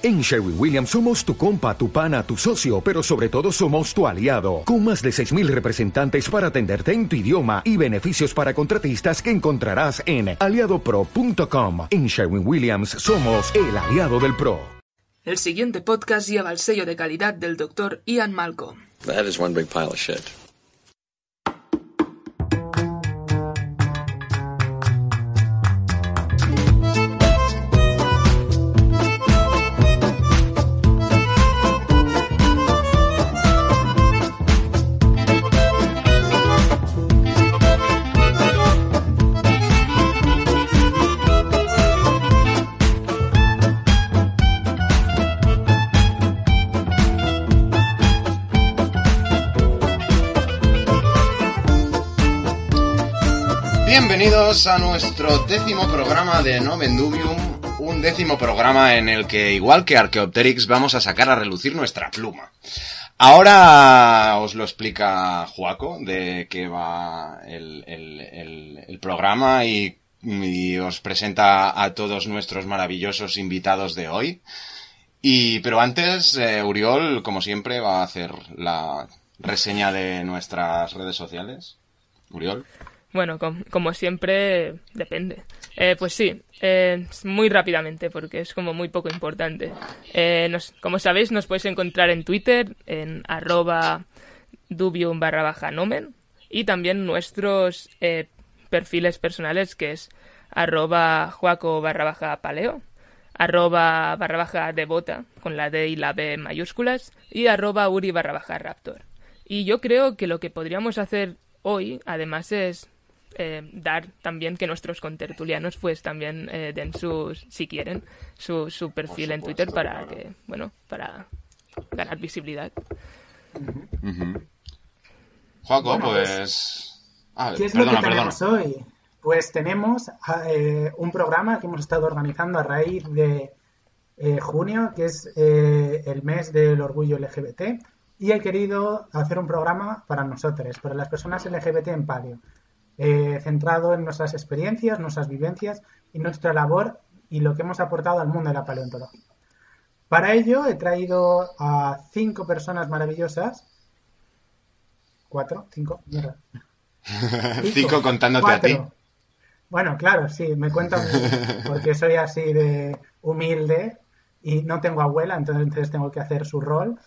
En Sherwin Williams somos tu compa, tu pana, tu socio, pero sobre todo somos tu aliado, con más de 6.000 representantes para atenderte en tu idioma y beneficios para contratistas que encontrarás en aliadopro.com. En Sherwin Williams somos el aliado del PRO. El siguiente podcast lleva el sello de calidad del Dr. Ian Malcolm. That is one big pile of shit. Bienvenidos a nuestro décimo programa de Nomen Dubium, un décimo programa en el que, igual que Archaeopteryx, vamos a sacar a relucir nuestra pluma. Ahora os lo explica Juaco de qué va el, programa y, y os presenta a todos nuestros maravillosos invitados de hoy. Y, pero antes, eh, Uriol, como siempre, va a hacer la reseña de nuestras redes sociales. Uriol. Bueno, com- como siempre, depende. Eh, pues sí, eh, muy rápidamente, porque es como muy poco importante. Eh, nos- como sabéis, nos podéis encontrar en Twitter, en arroba dubium barra baja nomen, y también nuestros eh, perfiles personales, que es arroba juaco barra baja paleo, arroba barra baja devota, con la D y la B mayúsculas, y arroba uri barra baja raptor. Y yo creo que lo que podríamos hacer hoy, además, es eh, dar también que nuestros contertulianos pues también eh, den sus, si quieren, su, su perfil en Twitter para que, bueno, para ganar visibilidad. Juaco, Bueno, pues... Ah, ¿Qué es perdona, lo que perdona. tenemos hoy? Pues tenemos eh, un programa que hemos estado organizando a raíz de eh, junio, que es eh, el mes del orgullo LGBT, y he querido hacer un programa para nosotros, para las personas LGBT en palio, eh, centrado en nuestras experiencias, nuestras vivencias y nuestra labor y lo que hemos aportado al mundo de la paleontología. Para ello he traído a cinco personas maravillosas. ¿Cuatro? ¿Cinco? Mierda. Cinco contándote a ti. Bueno, claro, sí, me cuentan porque soy así de humilde y no tengo abuela, entonces tengo que hacer su rol.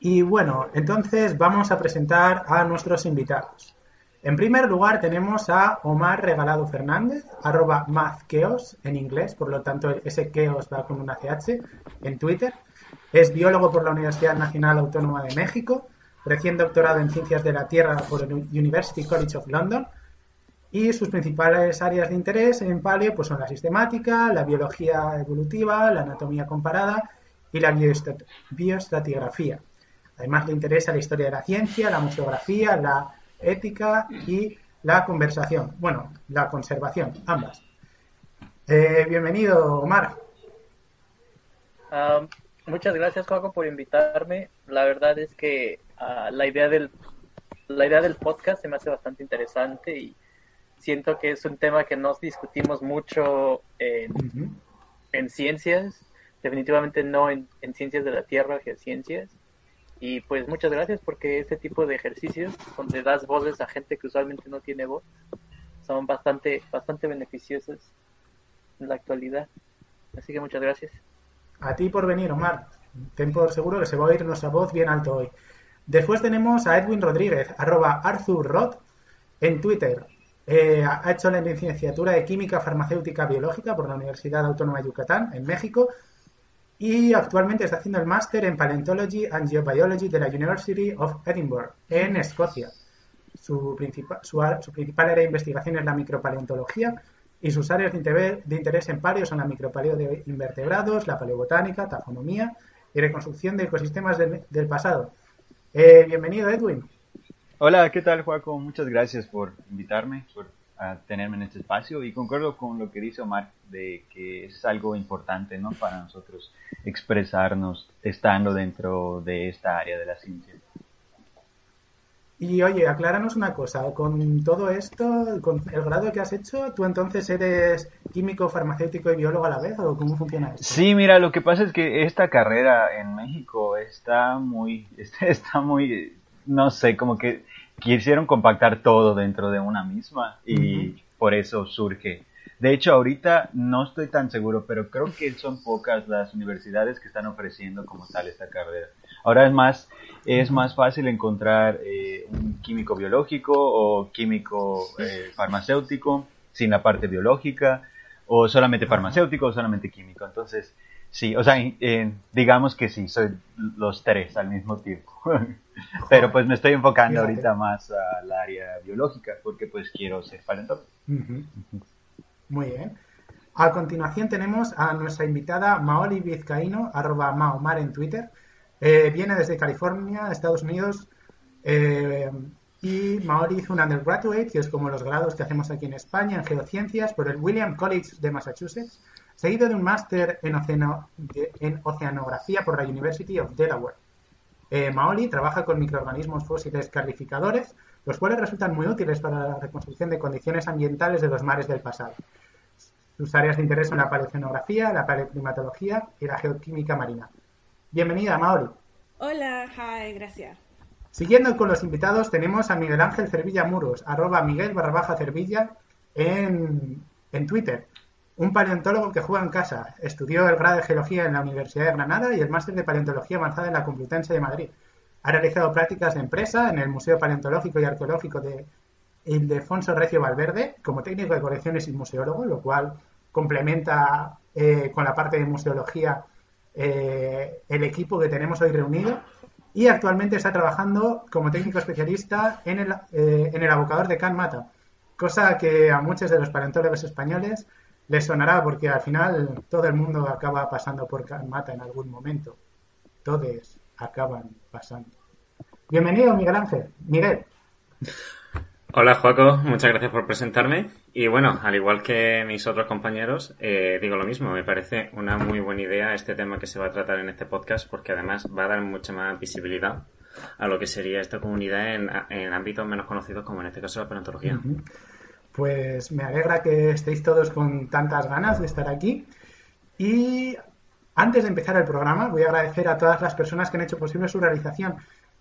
Y bueno, entonces vamos a presentar a nuestros invitados. En primer lugar tenemos a Omar Regalado Fernández, arroba mazkeos en inglés, por lo tanto ese keos va con una CH en Twitter. Es biólogo por la Universidad Nacional Autónoma de México, recién doctorado en Ciencias de la Tierra por el University College of London y sus principales áreas de interés en paleo pues, son la sistemática, la biología evolutiva, la anatomía comparada y la biostratigrafía. Además le interesa la historia de la ciencia, la museografía, la ética y la conversación. Bueno, la conservación, ambas. Eh, bienvenido, Omar. Ah, muchas gracias, Juaco, por invitarme. La verdad es que ah, la idea del la idea del podcast se me hace bastante interesante y siento que es un tema que nos discutimos mucho en, ciencias, definitivamente no en, en ciencias de la Tierra, geociencias. Y pues muchas gracias porque este tipo de ejercicios donde das voces a gente que usualmente no tiene voz son bastante bastante beneficiosos en la actualidad. Así que muchas gracias. A ti por venir, Omar. Ten por seguro que se va a oír nuestra voz bien alto hoy. Después tenemos a Edwin Rodríguez, arroba ArthurRod, en Twitter. Eh, ha hecho la licenciatura de Química Farmacéutica Biológica por la Universidad Autónoma de Yucatán, en México, y actualmente está haciendo el máster en Paleontology and Geobiology de la University of Edinburgh, en Escocia. Su, principal su, principal área de investigación es la micropaleontología y sus áreas de, interve- de interés en paleo son la micropaleo de invertebrados, la paleobotánica, taxonomía y reconstrucción de ecosistemas del, pasado. Eh, bienvenido, Edwin. Hola, ¿qué tal, Juaco? Muchas gracias por invitarme, ah, tenerme en este espacio y concuerdo con lo que dice Omar de que es algo importante, ¿no? Para nosotros expresarnos estando dentro de esta área de la ciencia. Y oye, acláranos una cosa, con todo esto, con el grado que has hecho, ¿tú entonces eres químico, farmacéutico y biólogo a la vez o cómo funciona esto? Sí, mira, lo que pasa es que esta carrera en México está muy, está muy, no sé, como que quisieron compactar todo dentro de una misma y por eso surge. De hecho, ahorita no estoy tan seguro, pero creo que son pocas las universidades que están ofreciendo como tal esta carrera. Ahora es más, es más fácil encontrar eh, un químico biológico o químico eh, farmacéutico sin la parte biológica o solamente farmacéutico o solamente químico. Entonces, sí, o sea, digamos que sí, soy los tres al mismo tiempo. Pero pues me estoy enfocando ahorita más al área biológica porque pues quiero ser paleontólogo. Muy bien. A continuación tenemos a nuestra invitada Maoli Vizcaíno, arroba Maomar en Twitter. Eh, viene desde California, Estados Unidos. Eh, y Maori hizo un undergraduate, que es como los grados que hacemos aquí en España, en geociencias, por el William College de Massachusetts, seguido de un máster en, en, oceanografía por la University of Delaware. Eh, Maoli trabaja con microorganismos fósiles calificadores, los cuales resultan muy útiles para la reconstrucción de condiciones ambientales de los mares del pasado. Sus áreas de interés son la paleoceanografía, la paleoclimatología y la geoquímica marina. Bienvenida, Maori. Hola, hi, gracias. Siguiendo con los invitados, tenemos a Miguel Ángel Cervilla Muros, arroba Miguel barra baja Cervilla en, en Twitter. Un paleontólogo que juega en casa. Estudió el grado de Geología en la Universidad de Granada y el máster de Paleontología avanzada en la Complutense de Madrid. Ha realizado prácticas de empresa en el Museo Paleontológico y Arqueológico de Ildefonso Recio Valverde como técnico de colecciones y museólogo, lo cual complementa eh, con la parte de museología eh, el equipo que tenemos hoy reunido. Y actualmente está trabajando como técnico especialista en el, eh, en el abocador de Can Mata, cosa que a muchos de los paleontólogos españoles les sonará porque al final todo el mundo acaba pasando por Mata en algún momento. Todos acaban pasando. Bienvenido, Miguel Ángel. Miguel. Hola, Joaco. Muchas gracias por presentarme. Y bueno, al igual que mis otros compañeros, eh, digo lo mismo. Me parece una muy buena idea este tema que se va a tratar en este podcast porque además va a dar mucha más visibilidad a lo que sería esta comunidad en, en ámbitos menos conocidos como en este caso la paleontología. Pues me alegra que estéis todos con tantas ganas de estar aquí. Y antes de empezar el programa, voy a agradecer a todas las personas que han hecho posible su realización,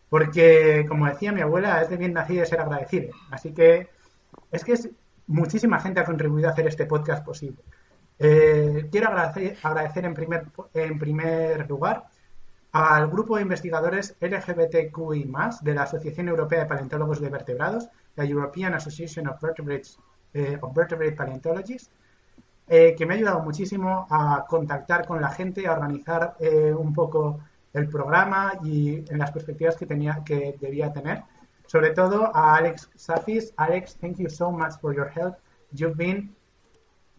porque, como decía mi abuela, es de bien nacido ser agradecido. Así que es que muchísima gente ha contribuido a hacer este podcast posible. Eh, quiero agradecer, agradecer en, primer, en primer lugar al grupo de investigadores LGBTQI, de la Asociación Europea de Paleontólogos de Vertebrados, la European Association of, Vertebrates, eh, of Vertebrate Paleontologists, eh, que me ha ayudado muchísimo a contactar con la gente, a organizar eh, un poco el programa y en las perspectivas que tenía que debía tener. Sobre todo a Alex Safis. Alex, thank you so much for your help. You've been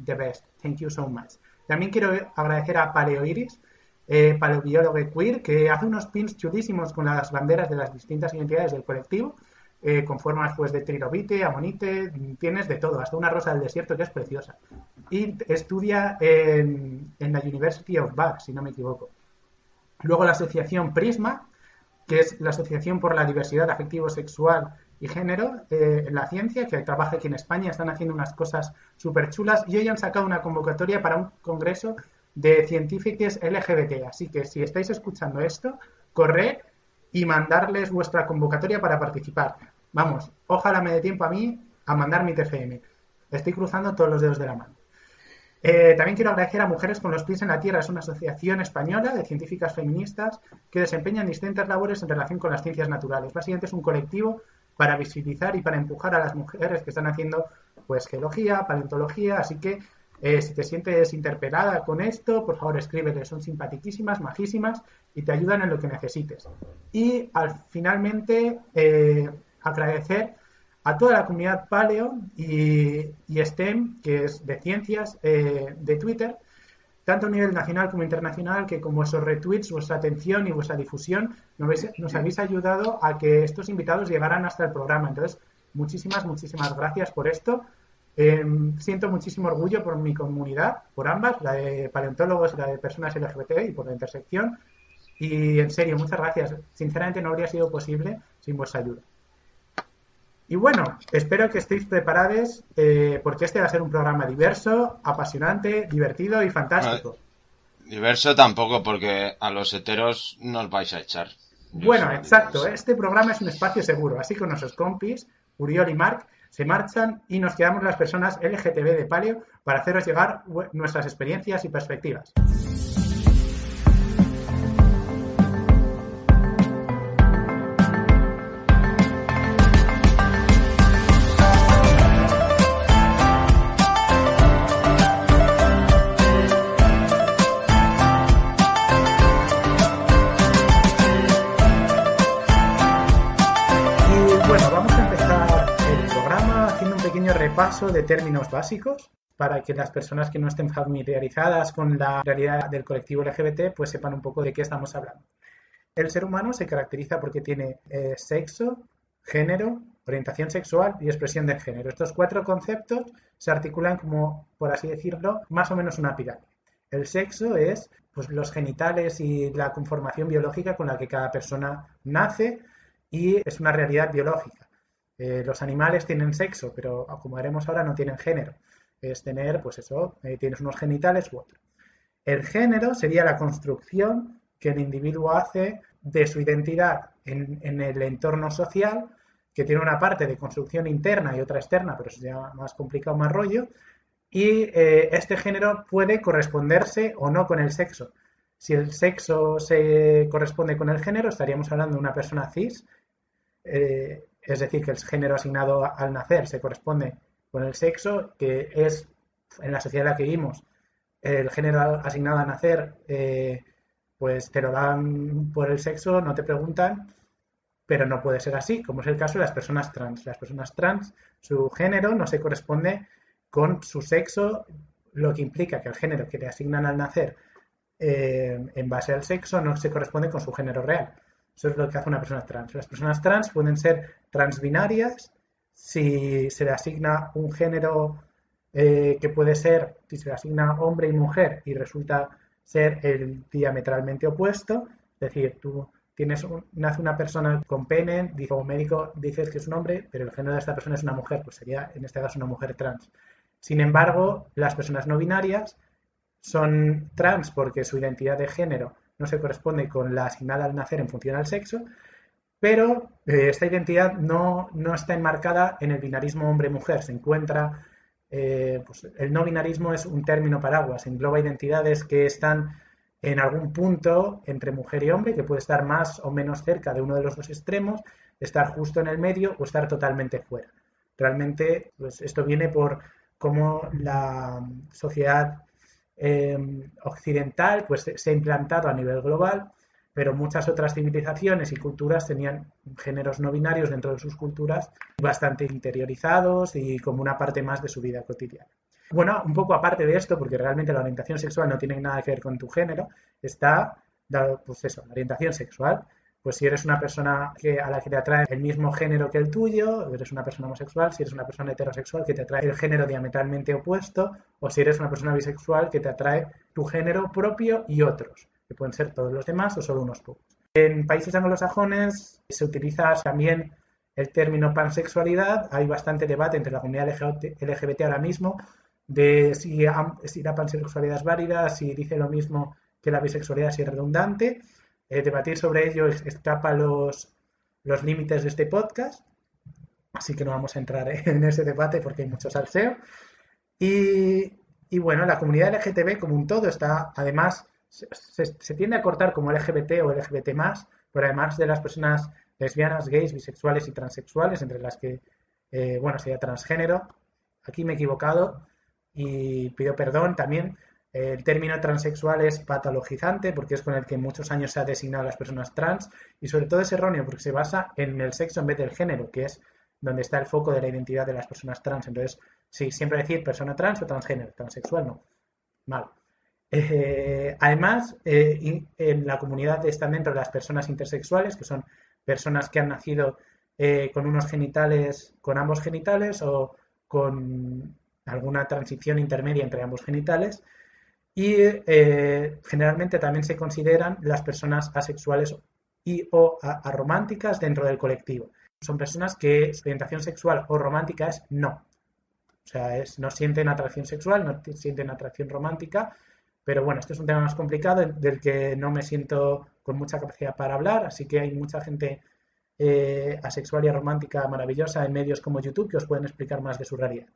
the best. Thank you so much. También quiero agradecer a Paleoiris, eh, paleobiólogo queer, que hace unos pins chulísimos con las banderas de las distintas identidades del colectivo eh, con formas pues de trilobite, amonite, tienes de todo, hasta una rosa del desierto que es preciosa. Y estudia en, la University of Bath, si no me equivoco. Luego la asociación Prisma, que es la Asociación por la Diversidad Afectivo-Sexual y Género eh, en la Ciencia, que trabaja aquí en España, están haciendo unas cosas súper chulas y hoy han sacado una convocatoria para un congreso de científicos LGBT. Así que si estáis escuchando esto, corred y mandarles vuestra convocatoria para participar. Vamos, ojalá me dé tiempo a mí a mandar mi TFM. Estoy cruzando todos los dedos de la mano. Eh, también quiero agradecer a Mujeres con los pies en la tierra. Es una asociación española de científicas feministas que desempeñan distintas labores en relación con las ciencias naturales. Básicamente es un colectivo para visibilizar y para empujar a las mujeres que están haciendo pues geología, paleontología, así que eh, si te sientes interpelada con esto, por favor escríbele, son simpaticísimas, majísimas y te ayudan en lo que necesites. Y al finalmente eh, agradecer a toda la comunidad Paleo y, STEM, que es de ciencias, eh, de Twitter, tanto a nivel nacional como internacional, que con vuestros retweets, vuestra atención y vuestra difusión nos, habéis ayudado a que estos invitados llegaran hasta el programa. Entonces, muchísimas, muchísimas gracias por esto. Em, siento muchísimo orgullo por mi comunidad, por ambas, la de paleontólogos y la de personas LGBT y por la intersección. Y en serio, muchas gracias. Sinceramente no habría sido posible sin vuestra ayuda. Y bueno, espero que estéis preparados eh, porque este va a ser un programa diverso, apasionante, divertido y fantástico. diverso tampoco porque a los heteros nos vais a echar. bueno, exacto. Este programa es un espacio seguro. Así que nuestros compis, Uriol y Marc, se marchan y nos quedamos las personas LGTB de Palio para haceros llegar nuestras experiencias y perspectivas. Paso de términos básicos para que las personas que no estén familiarizadas con la realidad del colectivo LGBT pues sepan un poco de qué estamos hablando. El ser humano se caracteriza porque tiene eh, sexo, género, orientación sexual y expresión de género. Estos cuatro conceptos se articulan como, por así decirlo, más o menos una pirámide. El sexo es pues, los genitales y la conformación biológica con la que cada persona nace y es una realidad biológica. Eh, los animales tienen sexo, pero como veremos ahora no tienen género. Es tener, pues eso, eh, tienes unos genitales u otro. El género sería la construcción que el individuo hace de su identidad en, el entorno social, que tiene una parte de construcción interna y otra externa, pero sería más complicado, más rollo. Y eh, este género puede corresponderse o no con el sexo. Si el sexo se corresponde con el género, estaríamos hablando de una persona cis, es decir, que el género asignado al nacer se corresponde con el sexo, que es en la sociedad en la que vivimos, el género asignado al nacer, eh, pues te lo dan por el sexo, no te preguntan, pero no puede ser así, como es el caso de las personas trans. Las personas trans, su género no se corresponde con su sexo, lo que implica que el género que le asignan al nacer eh, en base al sexo no se corresponde con su género real. Eso es lo que hace una persona trans. Las personas trans pueden ser transbinarias si se le asigna un género eh, que puede ser, si se le asigna hombre y mujer y resulta ser el diametralmente opuesto, es decir, tú tienes nace una persona con pene, como médico dices que es un hombre, pero el género de esta persona es una mujer, pues sería en este caso una mujer trans. Sin embargo, las personas no binarias son trans porque su identidad de género no se corresponde con la asignada al nacer en función al sexo, pero eh, esta identidad no, está enmarcada en el binarismo hombre-mujer, se encuentra, eh, pues, el no binarismo es un término paraguas, engloba identidades que están en algún punto entre mujer y hombre, que puede estar más o menos cerca de uno de los dos extremos, estar justo en el medio o estar totalmente fuera. Realmente, pues esto viene por cómo la sociedad Em, occidental pues se ha implantado a nivel global, pero muchas otras civilizaciones y culturas tenían géneros no binarios dentro de sus culturas bastante interiorizados y como una parte más de su vida cotidiana. Bueno, un poco aparte de esto, porque realmente la orientación sexual no tiene nada que ver con tu género, está, pues eso, la orientación sexual. Pues si eres una persona que, a la que te atrae el mismo género que el tuyo, eres una persona homosexual, si eres una persona heterosexual que te atrae el género diametralmente opuesto, o si eres una persona bisexual que te atrae tu género propio y otros, que pueden ser todos los demás o solo unos pocos. En países anglosajones se utiliza también el término pansexualidad, hay bastante debate entre la comunidad LGBT ahora mismo de si, si la pansexualidad es válida, si dice lo mismo que la bisexualidad, si es redundante. Eh, debatir sobre ello escapa los, los límites de este podcast, así que no vamos a entrar en ese debate porque hay mucho salseo. Y, y bueno, la comunidad LGTB como un todo está, además, se, tiende a cortar como LGBT o LGBT pero además de las personas lesbianas, gays, bisexuales y transexuales, entre las que, eh, bueno, sería transgénero. Aquí me he equivocado y pido perdón también el término transexual es patologizante porque es con el que muchos años se ha designado a las personas trans y sobre todo es erróneo porque se basa en el sexo en vez del género, que es donde está el foco de la identidad de las personas trans. Entonces, sí, siempre decir persona trans o transgénero, transexual no. Mal. Eh, además, eh, en la comunidad están dentro de las personas intersexuales, que son personas que han nacido eh, con unos genitales, con ambos genitales o con alguna transición intermedia entre ambos genitales y generalmente también se consideran las personas asexuales y o arománticas dentro del colectivo. son personas que su orientación sexual o romántica es no. O sea, es, no sienten atracción sexual, no sienten atracción romántica, pero bueno, este es un tema más complicado del que no me siento con mucha capacidad para hablar, así que hay mucha gente eh, asexual y romántica maravillosa en medios como YouTube que os pueden explicar más de su realidad.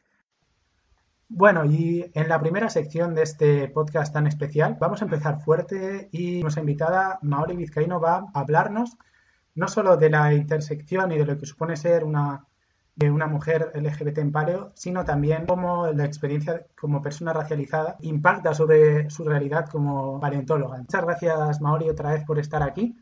Bueno, y en la primera sección de este podcast tan especial vamos a empezar fuerte y nuestra invitada Maori Vizcaíno va a hablarnos no solo de la intersección y de lo que supone ser una, una mujer LGBT en paleo, sino también cómo la experiencia como persona racializada impacta sobre su realidad como paleontóloga. Muchas gracias Maori otra vez por estar aquí.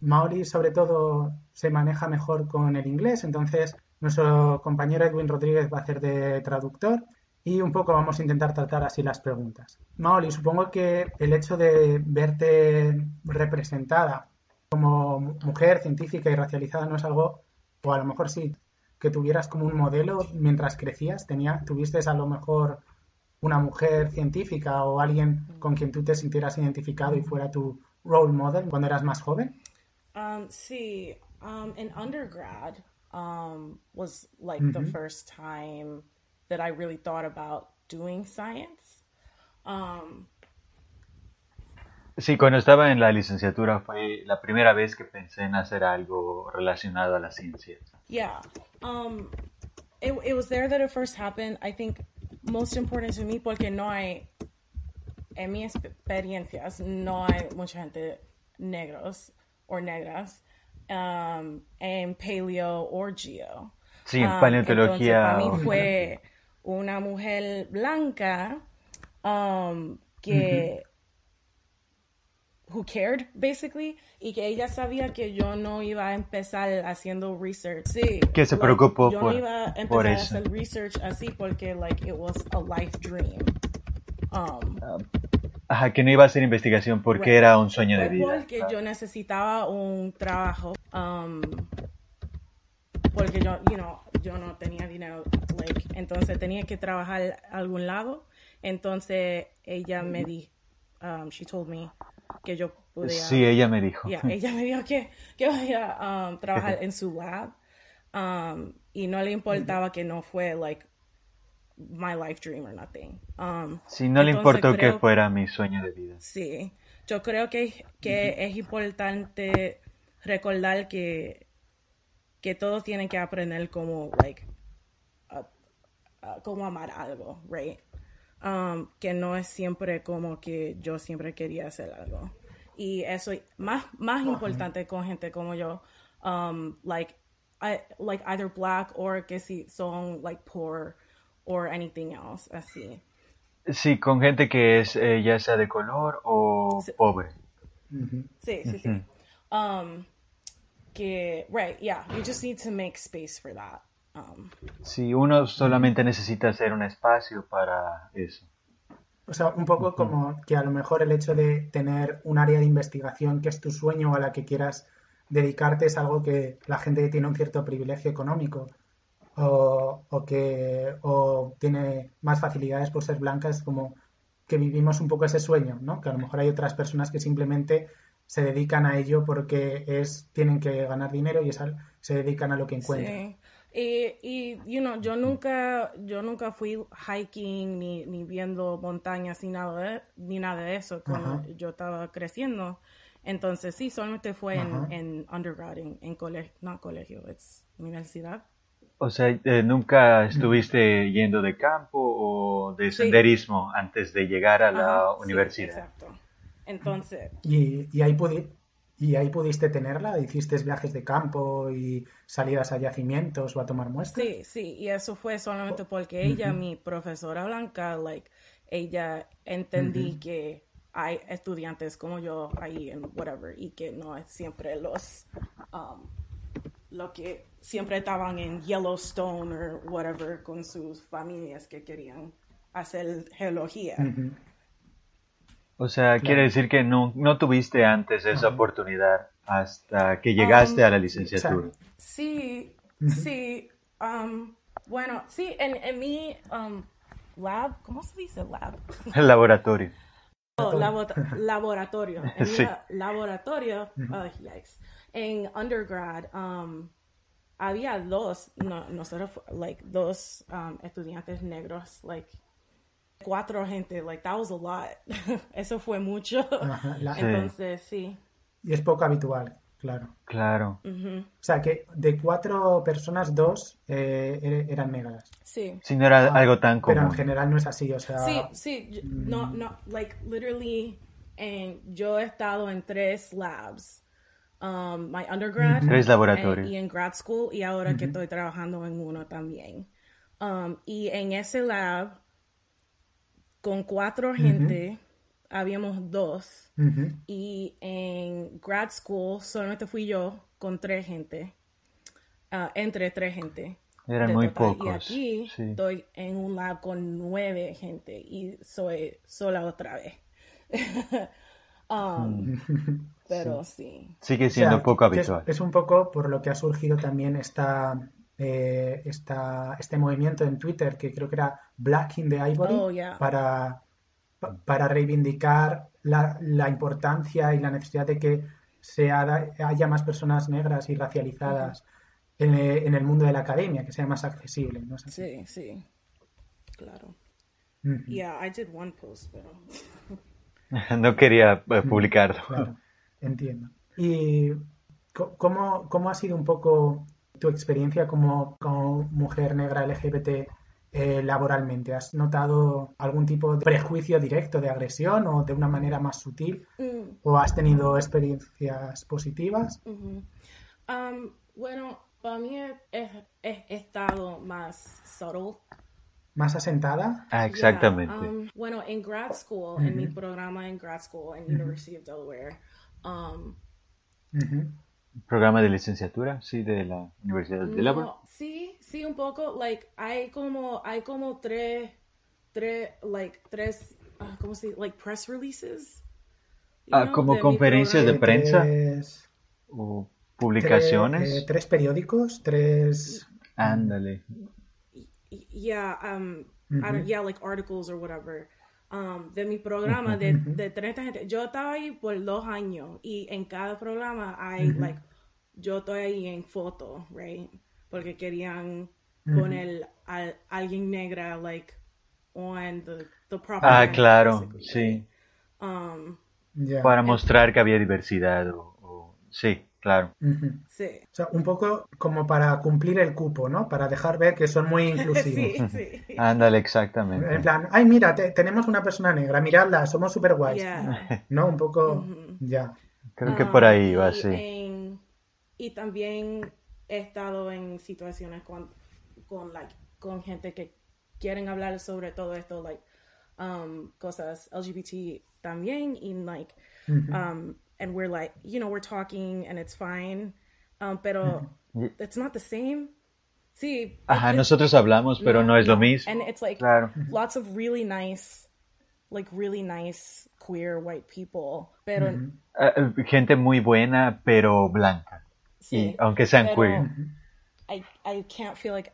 Maori sobre todo se maneja mejor con el inglés, entonces nuestro compañero Edwin Rodríguez va a hacer de traductor y un poco vamos a intentar tratar así las preguntas. Maoli, supongo que el hecho de verte representada como mujer científica y racializada no es algo, o a lo mejor sí, que tuvieras como un modelo mientras crecías, tenía, tuviste a lo mejor una mujer científica o alguien con quien tú te sintieras identificado y fuera tu role model cuando eras más joven? Um, sí, um, in undergrad um, was like the first time that I really thought about doing science. Um, sí, cuando estaba en la licenciatura fue la primera vez que pensé en hacer algo relacionado a la ciencia. Yeah. Um, it, it was there that it first happened. I think most important to me porque no hay, en mis experiencias, no hay mucha gente negros o negras um, en paleo o geo. Sí, en um, paleontología. para mí fue una mujer blanca um, que who cared basically y que ella sabía que yo no iba a empezar haciendo research. Sí, que se preocupó yo por, no iba a empezar a hacer research así porque like it was a life dream. Um, Ajá, que no iba a hacer investigación porque era un sueño de vida. Porque yo necesitaba un trabajo um, porque yo, you know, yo no tenía dinero, like, entonces tenía que trabajar a algún lado. Entonces ella me dijo, um, she told me que yo podía. Sí, ella me dijo. Yeah, ella me dijo que, que podía um, trabajar en su lab um, y no le importaba que no fue like my life dream or nothing. Um, sí, no le importó creo, que fuera mi sueño de vida. Sí, yo creo que, que es importante recordar que que todos tienen que aprender cómo, like, uh, uh, cómo amar algo, right? Um, que no es siempre como que yo siempre quería hacer algo. Y eso más, más importante con gente como yo, um, like, I, like either black or que si son like poor or anything else, así. Sí, con gente que es eh, ya sea de color o sí. pobre. Sí, sí, sí. Um, que, right, yeah, you just need to make space for that. Um, sí, uno solamente necesita hacer un espacio para eso. O sea, un poco como que a lo mejor el hecho de tener un área de investigación que es tu sueño o a la que quieras dedicarte es algo que la gente que tiene un cierto privilegio económico o, o que o tiene más facilidades por ser blanca es como que vivimos un poco ese sueño, ¿no? Que a lo mejor hay otras personas que simplemente se dedican a ello porque es tienen que ganar dinero y es al, se dedican a lo que encuentran. Sí. Y, y you know, yo nunca yo nunca fui hiking ni, ni viendo montañas ni nada de, ni nada de eso cuando yo estaba creciendo. Entonces sí, solamente fue en, en, undergrad, en, en colegio, no colegio, es universidad. O sea, eh, ¿nunca estuviste yendo de campo o de senderismo sí. antes de llegar a la Ajá, universidad? Sí, exacto. Entonces. ¿Y, y, ahí pudi ¿Y ahí pudiste tenerla? ¿Hiciste viajes de campo y salidas a yacimientos o a tomar muestras? Sí, sí, y eso fue solamente porque ella, uh -huh. mi profesora blanca, like, ella entendí uh -huh. que hay estudiantes como yo ahí en whatever y que no es siempre los um, lo que siempre estaban en Yellowstone o whatever con sus familias que querían hacer geología. Uh -huh. O sea, claro. quiere decir que no, no tuviste antes esa uh -huh. oportunidad hasta que llegaste um, a la licenciatura. Sí, sí. Um, bueno, sí, en, en mi um, lab, ¿cómo se dice lab? El laboratorio. Oh, labo laboratorio. En sí. mi laboratorio, oh, yikes. En undergrad, um, había dos, no, nosotros, like, dos um, estudiantes negros, like, cuatro gente, like, that was a lot. Eso fue mucho. Ajá, la- Entonces, sí. Y es poco habitual, claro. Claro. O sea que de cuatro personas, dos eh, er- eran negras. Sí. Si no era Ah, algo tan Pero en común. general no es así, o sea... Sí, sí, yo- no, Mm. no, like, literally, en, yo he estado en tres labs. Um, my undergrad. Tres laboratorios. en- y en grad school, y ahora que estoy trabajando en uno también. Um, y en ese lab, con cuatro gente, habíamos dos. Y en grad school solamente fui yo con tres gente. ah, entre tres gente. Eran muy total. pocos. Y aquí sí. estoy en un lab con nueve gente y soy sola otra vez. Um, pero sí. Sigue O sea, siendo poco es, habitual. es un poco por lo que ha surgido también esta, eh, esta, este movimiento en Twitter que creo que era Black in the Ivory Oh, yeah. para, pa- para reivindicar la, la importancia y la necesidad de que se haya más personas negras y racializadas en, eh, en el mundo de la academia, que sea más accesible. ¿no? Sí, sí. Claro. Yeah, I did one post, pero. No quería eh, publicarlo. Claro, entiendo. ¿Y co- cómo, cómo ha sido un poco tu experiencia como, como mujer negra LGBT eh, laboralmente? ¿Has notado algún tipo de prejuicio directo de agresión o de una manera más sutil? Mm, ¿O has tenido experiencias positivas? ujú. Um, bueno, para mí he, estado más subtle ¿Más asentada? Ah, Yeah, exactamente. um, bueno, en grad school, en mi programa en grad school en University of Delaware, um, Ujú. Programa de licenciatura, sí, de la Universidad de Delaware. no, sí, sí, un poco, like, hay como, hay como tres, tres, like, tres, ah, ¿cómo se dice? Like, press releases. Ah, know, como de conferencias de prensa Tres, o tres, publicaciones. eh, tres periódicos, tres... Ándale. Yeah, um, I don't- yeah, like articles or whatever. Um, de mi programa de, de 30 gente. Yo estaba ahí por dos años y en cada programa hay, like, yo estoy ahí en foto, right? Porque querían poner a alguien negra, like, on the, the proper Ah, claro, sí. Um. Para mostrar que había diversidad. O, o- Sí, claro. Sí. O sea, un poco como para cumplir el cupo, ¿no? Para dejar ver que son muy inclusivos. sí, sí. Ándale, En exactamente. plan, ay, mira, te- tenemos una persona negra, miradla, somos super guays. Yeah. ¿No? Un poco, ya. Creo que por Ah, ahí va, y sí. en- y también he estado en situaciones con, con, like, con gente que quieren hablar sobre todo esto, like, um, cosas LGBT también, y like, um, and we're like, you know, we're talking and it's fine, um, pero it's not the same. Sí. Ajá, it's- nosotros hablamos, pero no es lo mismo. And it's like Claro. lots of really nice, like really nice queer white people, pero Ah, eh, gente muy buena, pero blanca. Sí, Y aunque sean queer. I, I can't feel like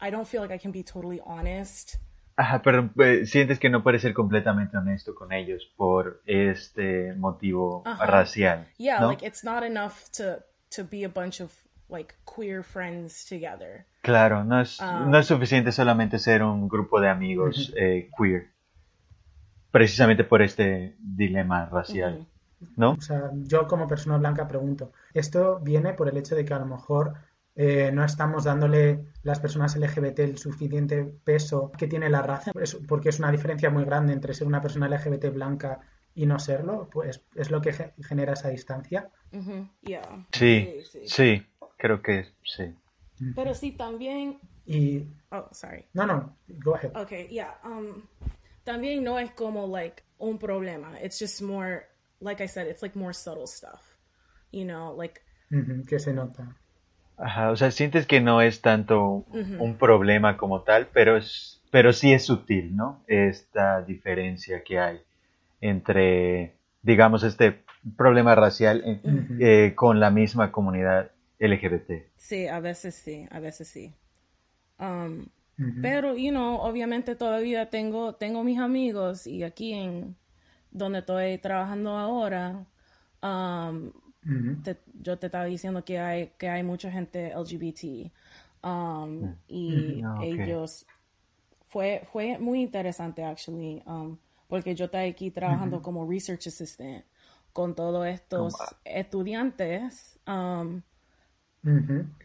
I don't feel like I can be totally honest. Ajá, pero eh, sientes que no puedes ser completamente honesto con ellos por este motivo Ajá. racial. Yeah, ¿no? like it's not enough to to be a bunch of like queer friends together. Claro, no es, Ah. no es suficiente solamente ser un grupo de amigos eh, queer. Precisamente por este dilema racial. ¿No? O sea, yo como persona blanca pregunto, ¿esto viene por el hecho de que a lo mejor eh, no estamos dándole las personas LGBT el suficiente peso que tiene la raza? Porque es una diferencia muy grande entre ser una persona LGBT blanca y no serlo, pues es lo que ge- genera esa distancia. Yeah. Sí, sí, creo que sí. Pero sí también. Y, Oh, sorry. no, no, go ahead. Okay, yeah. Um, también no es como like un problema. It's just more, like I said, it's like more subtle stuff. You know, like que se nota. Ajá, o sea, sientes que no es tanto un problema como tal, pero es, pero sí es sutil, ¿no? Esta diferencia que hay entre, digamos, este problema racial en- eh, con la misma comunidad LGBT. Sí, a veces sí, a veces sí. Um. Pero, you know, obviamente todavía tengo, tengo mis amigos y aquí en donde estoy trabajando ahora, um, te- yo te estaba diciendo que hay, que hay mucha gente LGBT. um, y. Ah, ellos fue, fue muy interesante actually, um, porque yo estoy aquí trabajando como research assistant con todos estos Como- estudiantes um.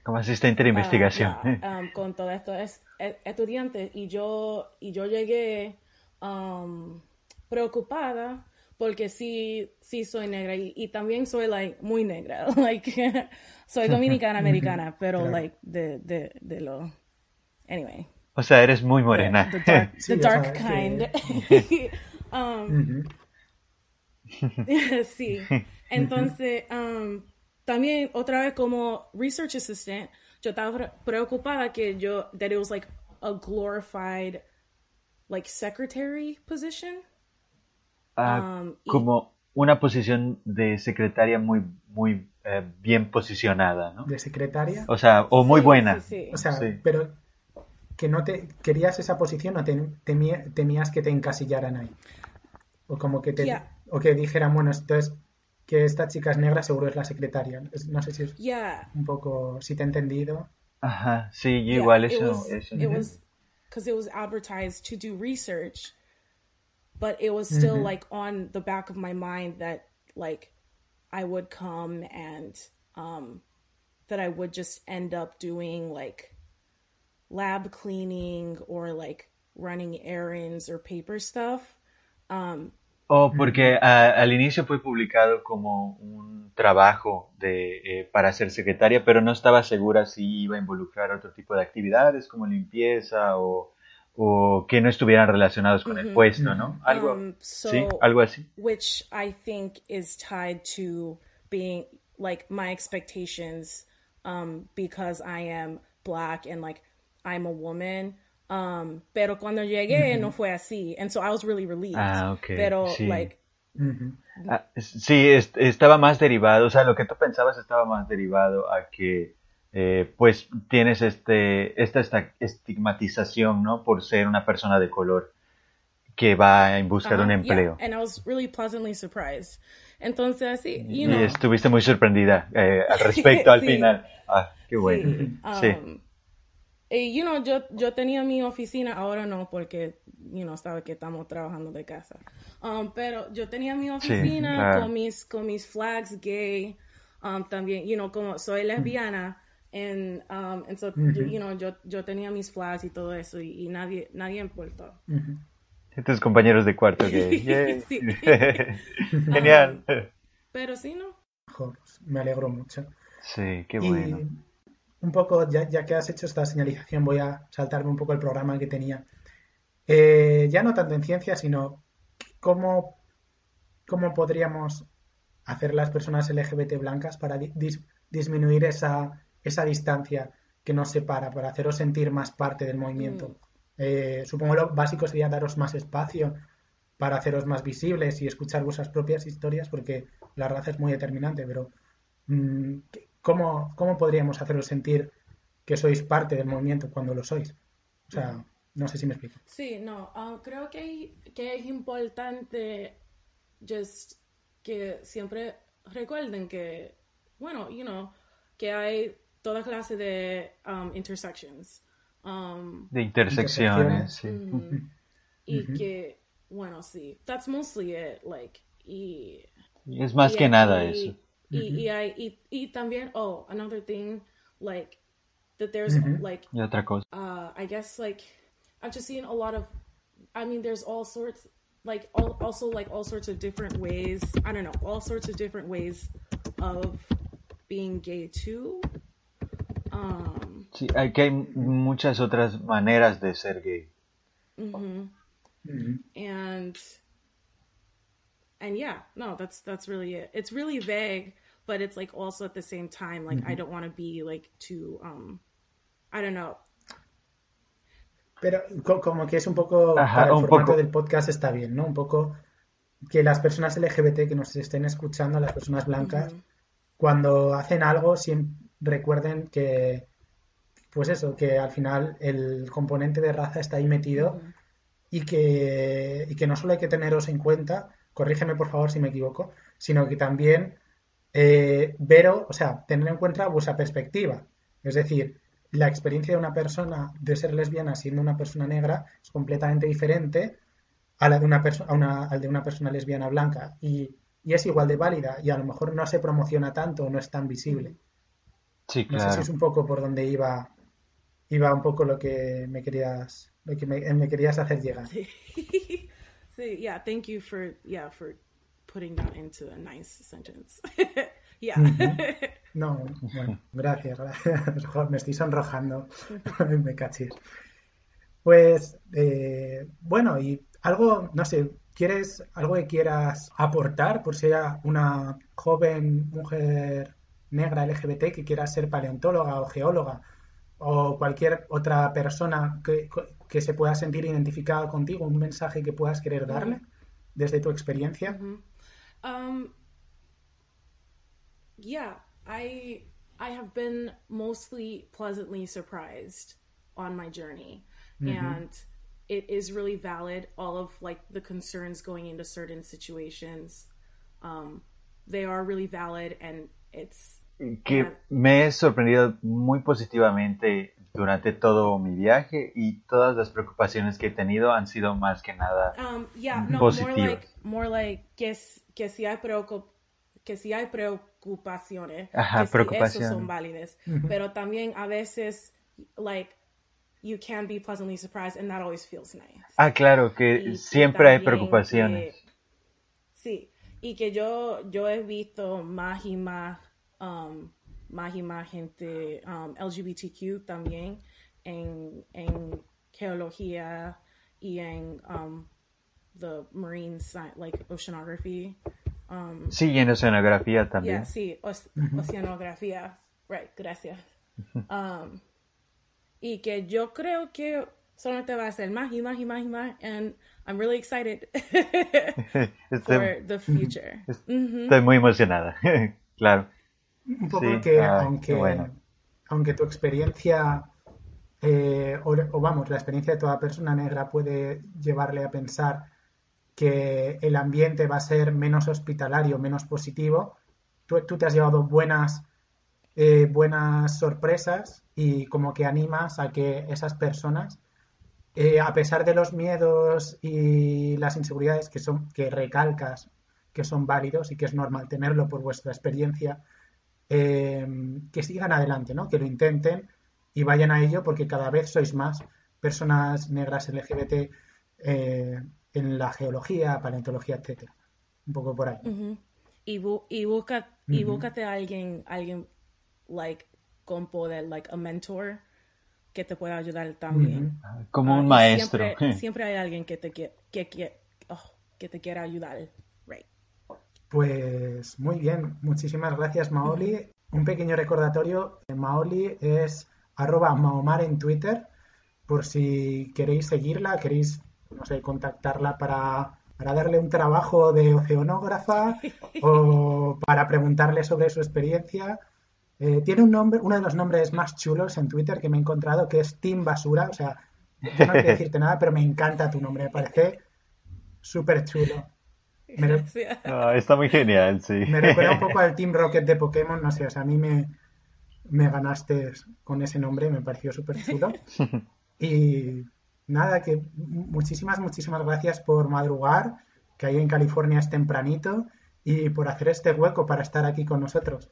Como asistente de Ah, investigación. yeah, um, con todos estos es- e- estudiantes y yo y yo llegué um, preocupada porque sí sí soy negra y, y también soy like muy negra like soy dominicana americana pero Claro. like de de de lo anyway O sea, eres muy morena. the dark, Sí, the dark kind que- um, sí. Entonces, um, también otra vez como research assistant, yo estaba pre- preocupada que yo, that it was like a glorified, like secretary position. Ah, Um, y- como una posición de secretaria muy, muy eh, bien posicionada, ¿no? De secretaria. O sea, o muy Sí, buena. sí, sí. O sea, Sí. pero que no te querías esa posición o te- temía- temías que te encasillaran ahí. O como que te Yeah. o que dijeran, bueno, entonces que esta chica es negra seguro es la secretaria. No sé si es Yeah. un poco si te he entendido. Ajá, sí, yo yeah, igual it eso. was, eso. it was, because it was advertised to do research, but it was still Mhm. like on the back of my mind that like I would come and um that I would just end up doing like lab cleaning or like running errands or paper stuff. Um Oh, porque ah, al inicio fue publicado como un trabajo de, eh, para ser secretaria, pero no estaba segura si iba a involucrar otro tipo de actividades como limpieza o, o que no estuvieran relacionados con el Ujú. puesto, ¿no? Algo, Um, so- sí, algo así. which I think is tied to being like my expectations um because I am black and like I'm a woman um pero cuando llegué no fue así and so I was really relieved Ah, ok, pero sí. like. Ah, sí, es- estaba más derivado, o sea, lo que tú pensabas estaba más derivado a que, eh, pues, tienes este, esta, esta estigmatización, ¿no? Por ser una persona de color que va en busca de un empleo. yeah, and I was really pleasantly surprised entonces así you Y know estuviste muy sorprendida eh, al respecto al Sí. final. Ah, qué bueno. Sí. Sí. Um, y, you know, yo, yo tenía mi oficina, ahora no, porque, you know, sabe que estamos trabajando de casa. Um, pero yo tenía mi oficina claro. con mis, con mis flags gay, um, también, you know, como soy lesbiana, and, um, and so, you, you know, yo, yo tenía mis flags y todo eso, y, y nadie, nadie importó. Y tus compañeros de cuarto que... Genial. Pero sí, ¿no? Me alegro mucho. Sí, qué Y bueno. un poco, ya, ya que has hecho esta señalización, voy a saltarme un poco el programa que tenía. Eh, ya no tanto en ciencia, sino cómo, cómo podríamos hacer las personas LGBT blancas para di- dis- disminuir esa, esa distancia que nos separa, para haceros sentir más parte del movimiento. Eh, supongo lo básico sería daros más espacio para haceros más visibles y escuchar vuestras propias historias, porque la raza es muy determinante, pero mm, ¿cómo, cómo podríamos haceros sentir que sois parte del movimiento cuando lo sois? O sea, no sé si me explico. Sí, no, ah, creo que, que es importante just que siempre recuerden que, bueno, you know, que hay toda clase de um, intersections. Um, De intersecciones, sí. mm, y que, bueno, sí, that's mostly it, like, y... Es más y- que nada y- eso. Y, y, hay- y, y también, oh, another thing, like, that there's, like, Y otra cosa. uh, I guess like I've just seen a lot of. I mean, there's all sorts, like all, also like all sorts of different ways. I don't know, all sorts of different ways of being gay too. Um, Sí, hay que hay muchas otras maneras de ser gay. mhm. Ujú. and and yeah, no, that's that's really it. It's really vague, but it's like also at the same time, like I don't want to be like too, um, I don't know. Pero co- como que es un poco, Ajá, para el formato poco. del podcast está bien, ¿no? Un poco que las personas LGBT que nos estén escuchando, las personas blancas, cuando hacen algo, siempre recuerden que, pues eso, que al final el componente de raza está ahí metido y que, y que no solo hay que teneros en cuenta, corrígeme por favor si me equivoco, sino que también eh, ver, o sea, tener en cuenta vuestra perspectiva. Es decir, la experiencia de una persona de ser lesbiana siendo una persona negra es completamente diferente a la de una, persona de una persona lesbiana blanca y, y, es igual de válida y a lo mejor no se promociona tanto o no es tan visible. Sí, claro. No sé si es un poco por donde iba, iba un poco lo que me querías, lo que me, me querías hacer llegar. Sí. sí, yeah, thank you for, yeah, for putting that into a nice sentence. yeah. No, bueno, gracias, gracias. Me estoy sonrojando. me cachis. Pues, eh, bueno, y algo, no sé, ¿quieres algo que quieras aportar por si era una joven mujer negra LGBT que quiera ser paleontóloga o geóloga o cualquier otra persona que, que se pueda sentir identificada contigo, un mensaje que puedas querer darle desde tu experiencia? Um, yeah, I I have been mostly pleasantly surprised on my journey, and it is really valid. All of like the concerns going into certain situations, um, they are really valid, and it's que me he sorprendido muy positivamente durante todo mi viaje y todas las preocupaciones que he tenido han sido más que nada um, yeah, no, positivas. More like, more like que, que, si hay preocup que si hay preocupaciones, Ajá, que preocupaciones. Esos son válidas, pero también a veces like you can be pleasantly surprised and that always feels nice. Ah, claro, que y siempre hay preocupaciones. Que, sí, y que yo yo he visto más y más um, más y más gente um, LGBTQ también en, en geología y en um, the marine science, like oceanography. Um, sí, en oceanografía también. Yeah, sí, oceanografía. Right, gracias. Um, y que yo creo que solamente va a ser más y más y más y más. And I'm really excited for the future. Estoy muy emocionada, claro. Un poco sí, que ah, aunque, bueno. aunque tu experiencia, eh, o, o, vamos, la experiencia de toda persona negra puede llevarle a pensar que el ambiente va a ser menos hospitalario, menos positivo, tú, tú te has llevado buenas, eh, buenas sorpresas y como que animas a que esas personas, eh, a pesar de los miedos y las inseguridades que, son, que recalcas que son válidos y que es normal tenerlo por vuestra experiencia, eh, que sigan adelante, ¿no? que lo intenten y vayan a ello porque cada vez sois más personas negras LGBT eh, en la geología, paleontología, etcétera. Un poco por ahí. Uh -huh. y, bu y, busca, uh -huh. y búscate a alguien, alguien like con poder, like a mentor que te pueda ayudar también. Uh -huh. Como uh, un maestro. Siempre, siempre, hay alguien que te, que, que, oh, que te quiera ayudar. Right. Pues muy bien, muchísimas gracias Maoli. Un pequeño recordatorio, Maoli es arroba Maomar en Twitter, por si queréis seguirla, queréis, no sé, contactarla para, para darle un trabajo de oceanógrafa o para preguntarle sobre su experiencia. Eh, tiene un nombre, uno de los nombres más chulos en Twitter que me he encontrado, que es Team Basura, o sea, no quiero decirte nada, pero me encanta tu nombre, me parece súper chulo. Me está muy genial, sí. Me recuerda un poco al Team Rocket de Pokémon, no sé, o sea, a mí me, me ganaste con ese nombre, me pareció súper chulo. Y nada, que muchísimas, muchísimas gracias por madrugar, que ahí en California es tempranito, y por hacer este hueco para estar aquí con nosotros.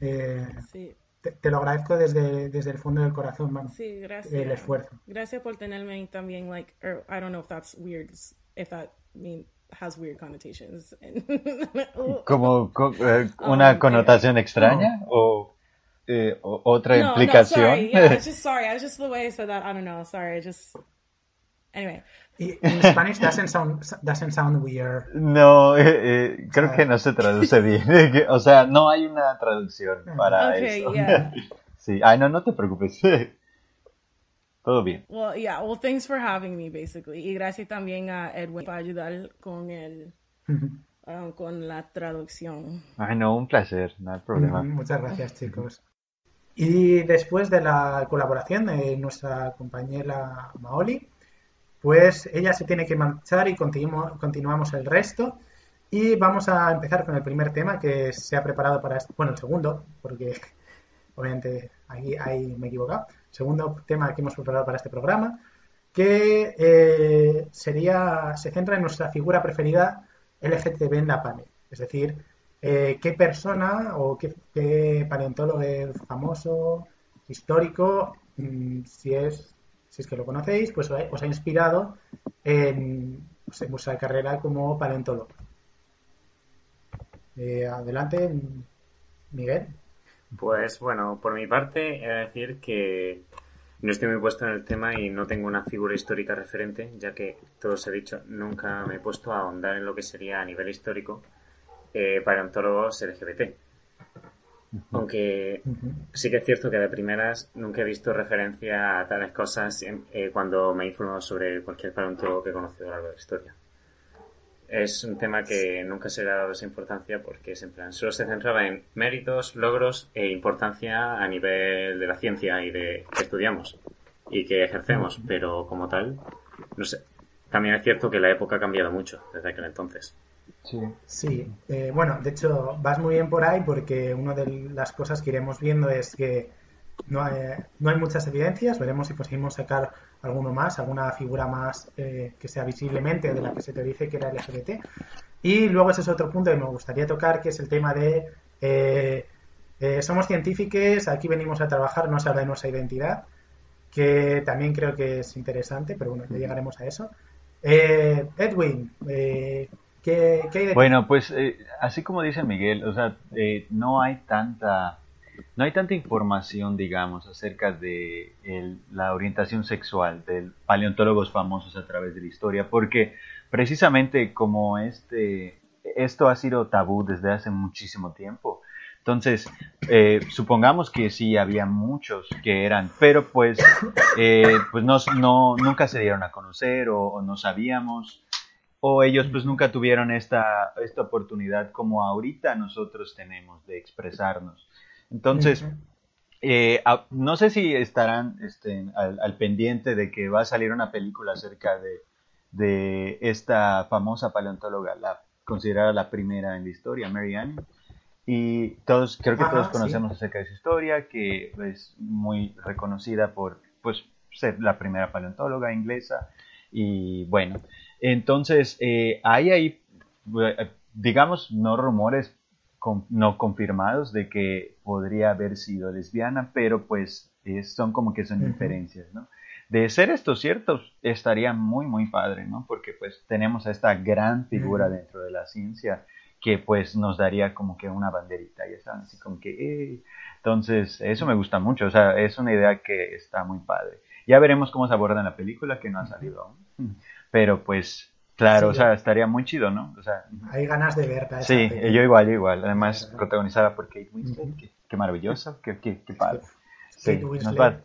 Eh, sí. te, te, lo agradezco desde, desde el fondo del corazón, vamos. Sí, gracias. El esfuerzo. Gracias por tenerme también, like, or, I don't know if that's weird, if that mean has weird connotations. Como eh, una um, connotación yeah. extraña no. o, eh, otra no, implicación. No, sorry. Yeah, I was just sorry. I was just the way I said that. I don't know. Sorry. I just anyway. In Spanish doesn't sound doesn't sound weird. No, eh, eh, creo uh, que no se traduce bien. o sea, no hay una traducción para okay, eso. Yeah. sí. Ay, no, no te preocupes. Todo bien. Well, yeah, well, thanks for having me, basically. Y gracias también a Edwin para ayudar con el, um, con la traducción. Ay, no, un placer, no hay problema. Muchas gracias, chicos. Y después de la colaboración de nuestra compañera Maoli, pues ella se tiene que marchar y continuamos, continuamos el resto. Y vamos a empezar con el primer tema que se ha preparado para, este, bueno, el segundo, porque obviamente ahí, ahí me he equivocado. Segundo tema que hemos preparado para este programa, que eh, sería, se centra en nuestra figura preferida LGTB en la panel. Es decir, eh, qué persona o qué, qué paleontólogo famoso, histórico, mm, si es, si es que lo conocéis, pues os ha inspirado en, pues, en vuestra carrera como paleontólogo. Eh, adelante, Miguel. Pues bueno, por mi parte, he de decir que no estoy muy puesto en el tema y no tengo una figura histórica referente, ya que, todo se ha dicho, nunca me he puesto a ahondar en lo que sería a nivel histórico eh, paleontólogos LGBT. Aunque sí que es cierto que de primeras nunca he visto referencia a tales cosas eh, cuando me he informado sobre cualquier paleontólogo que he conocido a lo largo de la historia es un tema que nunca se le ha dado esa importancia porque en plan, solo se centraba en méritos, logros e importancia a nivel de la ciencia y de que estudiamos y que ejercemos, pero como tal, no sé. También es cierto que la época ha cambiado mucho desde aquel entonces. Sí, sí. Eh, bueno, de hecho vas muy bien por ahí porque una de las cosas que iremos viendo es que no hay, no hay muchas evidencias, veremos si conseguimos sacar alguno más, alguna figura más eh, que sea visiblemente de la que se teorice que era LGBT. Y luego ese es otro punto que me gustaría tocar, que es el tema de eh, eh, somos científicos, aquí venimos a trabajar, no se habla de nuestra identidad, que también creo que es interesante, pero bueno, ya llegaremos a eso. Edwin, ¿qué, ¿qué, hay de Bueno, pues así como dice Miguel, o sea, no hay tanta no hay tanta información, digamos, acerca de la orientación sexual de paleontólogos famosos a través de la historia, porque precisamente como este, esto ha sido tabú desde hace muchísimo tiempo. Entonces, eh, supongamos que sí había muchos que eran, pero pues, eh, pues no, nunca se dieron a conocer o, no sabíamos, o ellos pues nunca tuvieron esta, esta oportunidad como ahorita nosotros tenemos de expresarnos. Entonces, eh, no sé si estarán este, al, pendiente de que va a salir una película acerca de, esta famosa paleontóloga, la considerada la primera en la historia, Mary Ann. Y todos, creo que todos conocemos acerca de su historia, que es muy reconocida por pues, ser la primera paleontóloga inglesa. Y bueno, entonces eh, hay ahí, eh, digamos, no rumores, no confirmados de que podría haber sido lesbiana, pero pues son como que son inferencias, ¿no? De ser esto cierto, estaría muy, muy padre, ¿no? Porque pues tenemos a esta gran figura dentro de la ciencia que pues nos daría como que una banderita, ya saben, así como que... Eh. Entonces, eso me gusta mucho, o sea, es una idea que está muy padre. Ya veremos cómo se aborda en la película, que no ha salido aún. Pero pues Claro, o sea, estaría muy chido, ¿no? O sea, Hay ganas de verla. Sí, yo igual, yo igual. Además, protagonizada por Kate Winslet, qué, maravilloso, qué, qué, qué padre. Kate Winslet,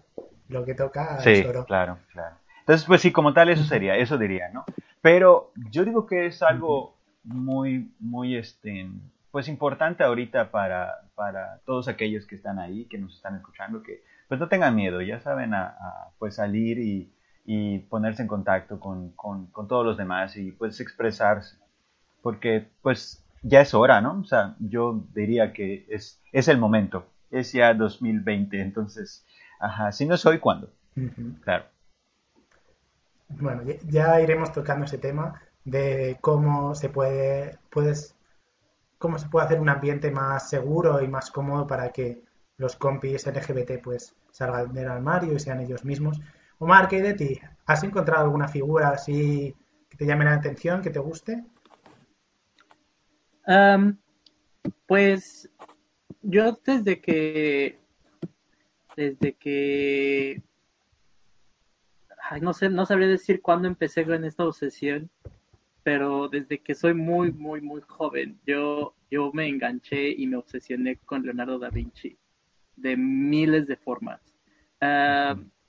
lo que toca Sí, claro, claro. Entonces, pues sí, como tal, eso sería, eso diría, ¿no? Pero yo digo que es algo muy, muy, este, pues importante ahorita para, para todos aquellos que están ahí, que nos están escuchando, que pues no tengan miedo, ya saben, a, a pues salir y y ponerse en contacto con, con, con, todos los demás y pues expresarse. Porque pues ya es hora, ¿no? O sea, yo diría que es, es el momento. Es ya 2020, entonces, ajá, si no soy, ¿cuándo? Claro. Bueno, ya iremos tocando ese tema de cómo se puede, puedes, cómo se puede hacer un ambiente más seguro y más cómodo para que los compis LGBT pues salgan del armario y sean ellos mismos Omar, ¿qué de ti? ¿Has encontrado alguna figura así que te llame la atención, que te guste? pues yo desde que desde que no sé, no sabría decir cuándo empecé con esta obsesión, pero desde que soy muy, muy, muy joven, yo, yo me enganché y me obsesioné con Leonardo da Vinci de miles de formas.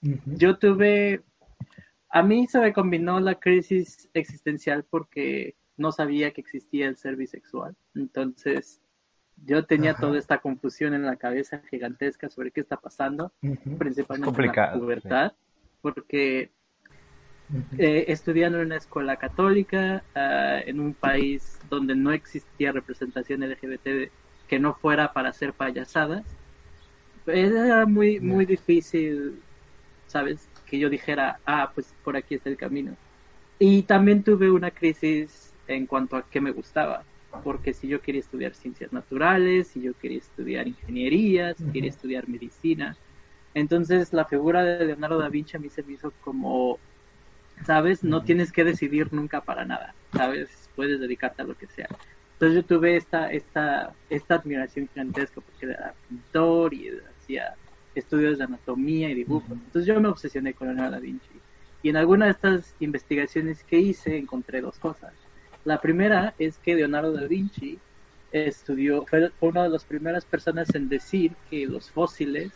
Yo tuve, a mí se me combinó la crisis existencial porque no sabía que existía el ser bisexual. Entonces, yo tenía toda esta confusión en la cabeza gigantesca sobre qué está pasando, principalmente en la pubertad, porque eh, estudiando en una escuela católica, ah, en un país donde no existía representación LGBT que no fuera para hacer payasadas, era muy, muy difícil, ¿sabes? Que yo dijera, ah, pues por aquí está el camino. Y también tuve una crisis en cuanto a qué me gustaba, porque si yo quería estudiar ciencias naturales, si yo quería estudiar ingeniería, si quería estudiar medicina, entonces la figura de Leonardo da Vinci a mí se me hizo como, ¿sabes? No tienes que decidir nunca para nada, ¿sabes? Puedes dedicarte a lo que sea. Entonces yo tuve esta, esta, esta admiración gigantesca porque era pintor y hacía estudios de anatomía y dibujo. Entonces yo me obsesioné con Leonardo da Vinci. Y en alguna de estas investigaciones que hice encontré dos cosas. La primera es que Leonardo da Vinci estudió, fue una de las primeras personas en decir que los fósiles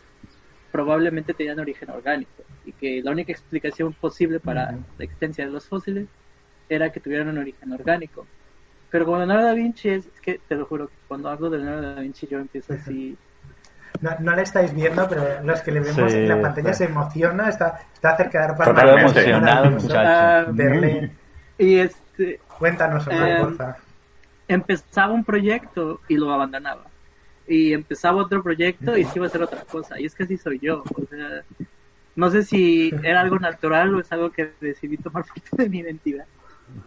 probablemente tenían origen orgánico y que la única explicación posible para la existencia de los fósiles era que tuvieran un origen orgánico. Pero con Leonardo da Vinci es, que te lo juro que cuando hablo de Leonardo da Vinci yo empiezo así no, no, le estáis viendo, pero los que le vemos en la pantalla se emociona, está, está cerca de dar palmas. emocionado, muchacho. Ah, verle. Y este, Cuéntanos, eh, por favor. Empezaba un proyecto y lo abandonaba. Y empezaba otro proyecto y se iba a hacer otra cosa. Y es que así soy yo. O sea, no sé si era algo natural o es algo que decidí tomar parte de mi identidad.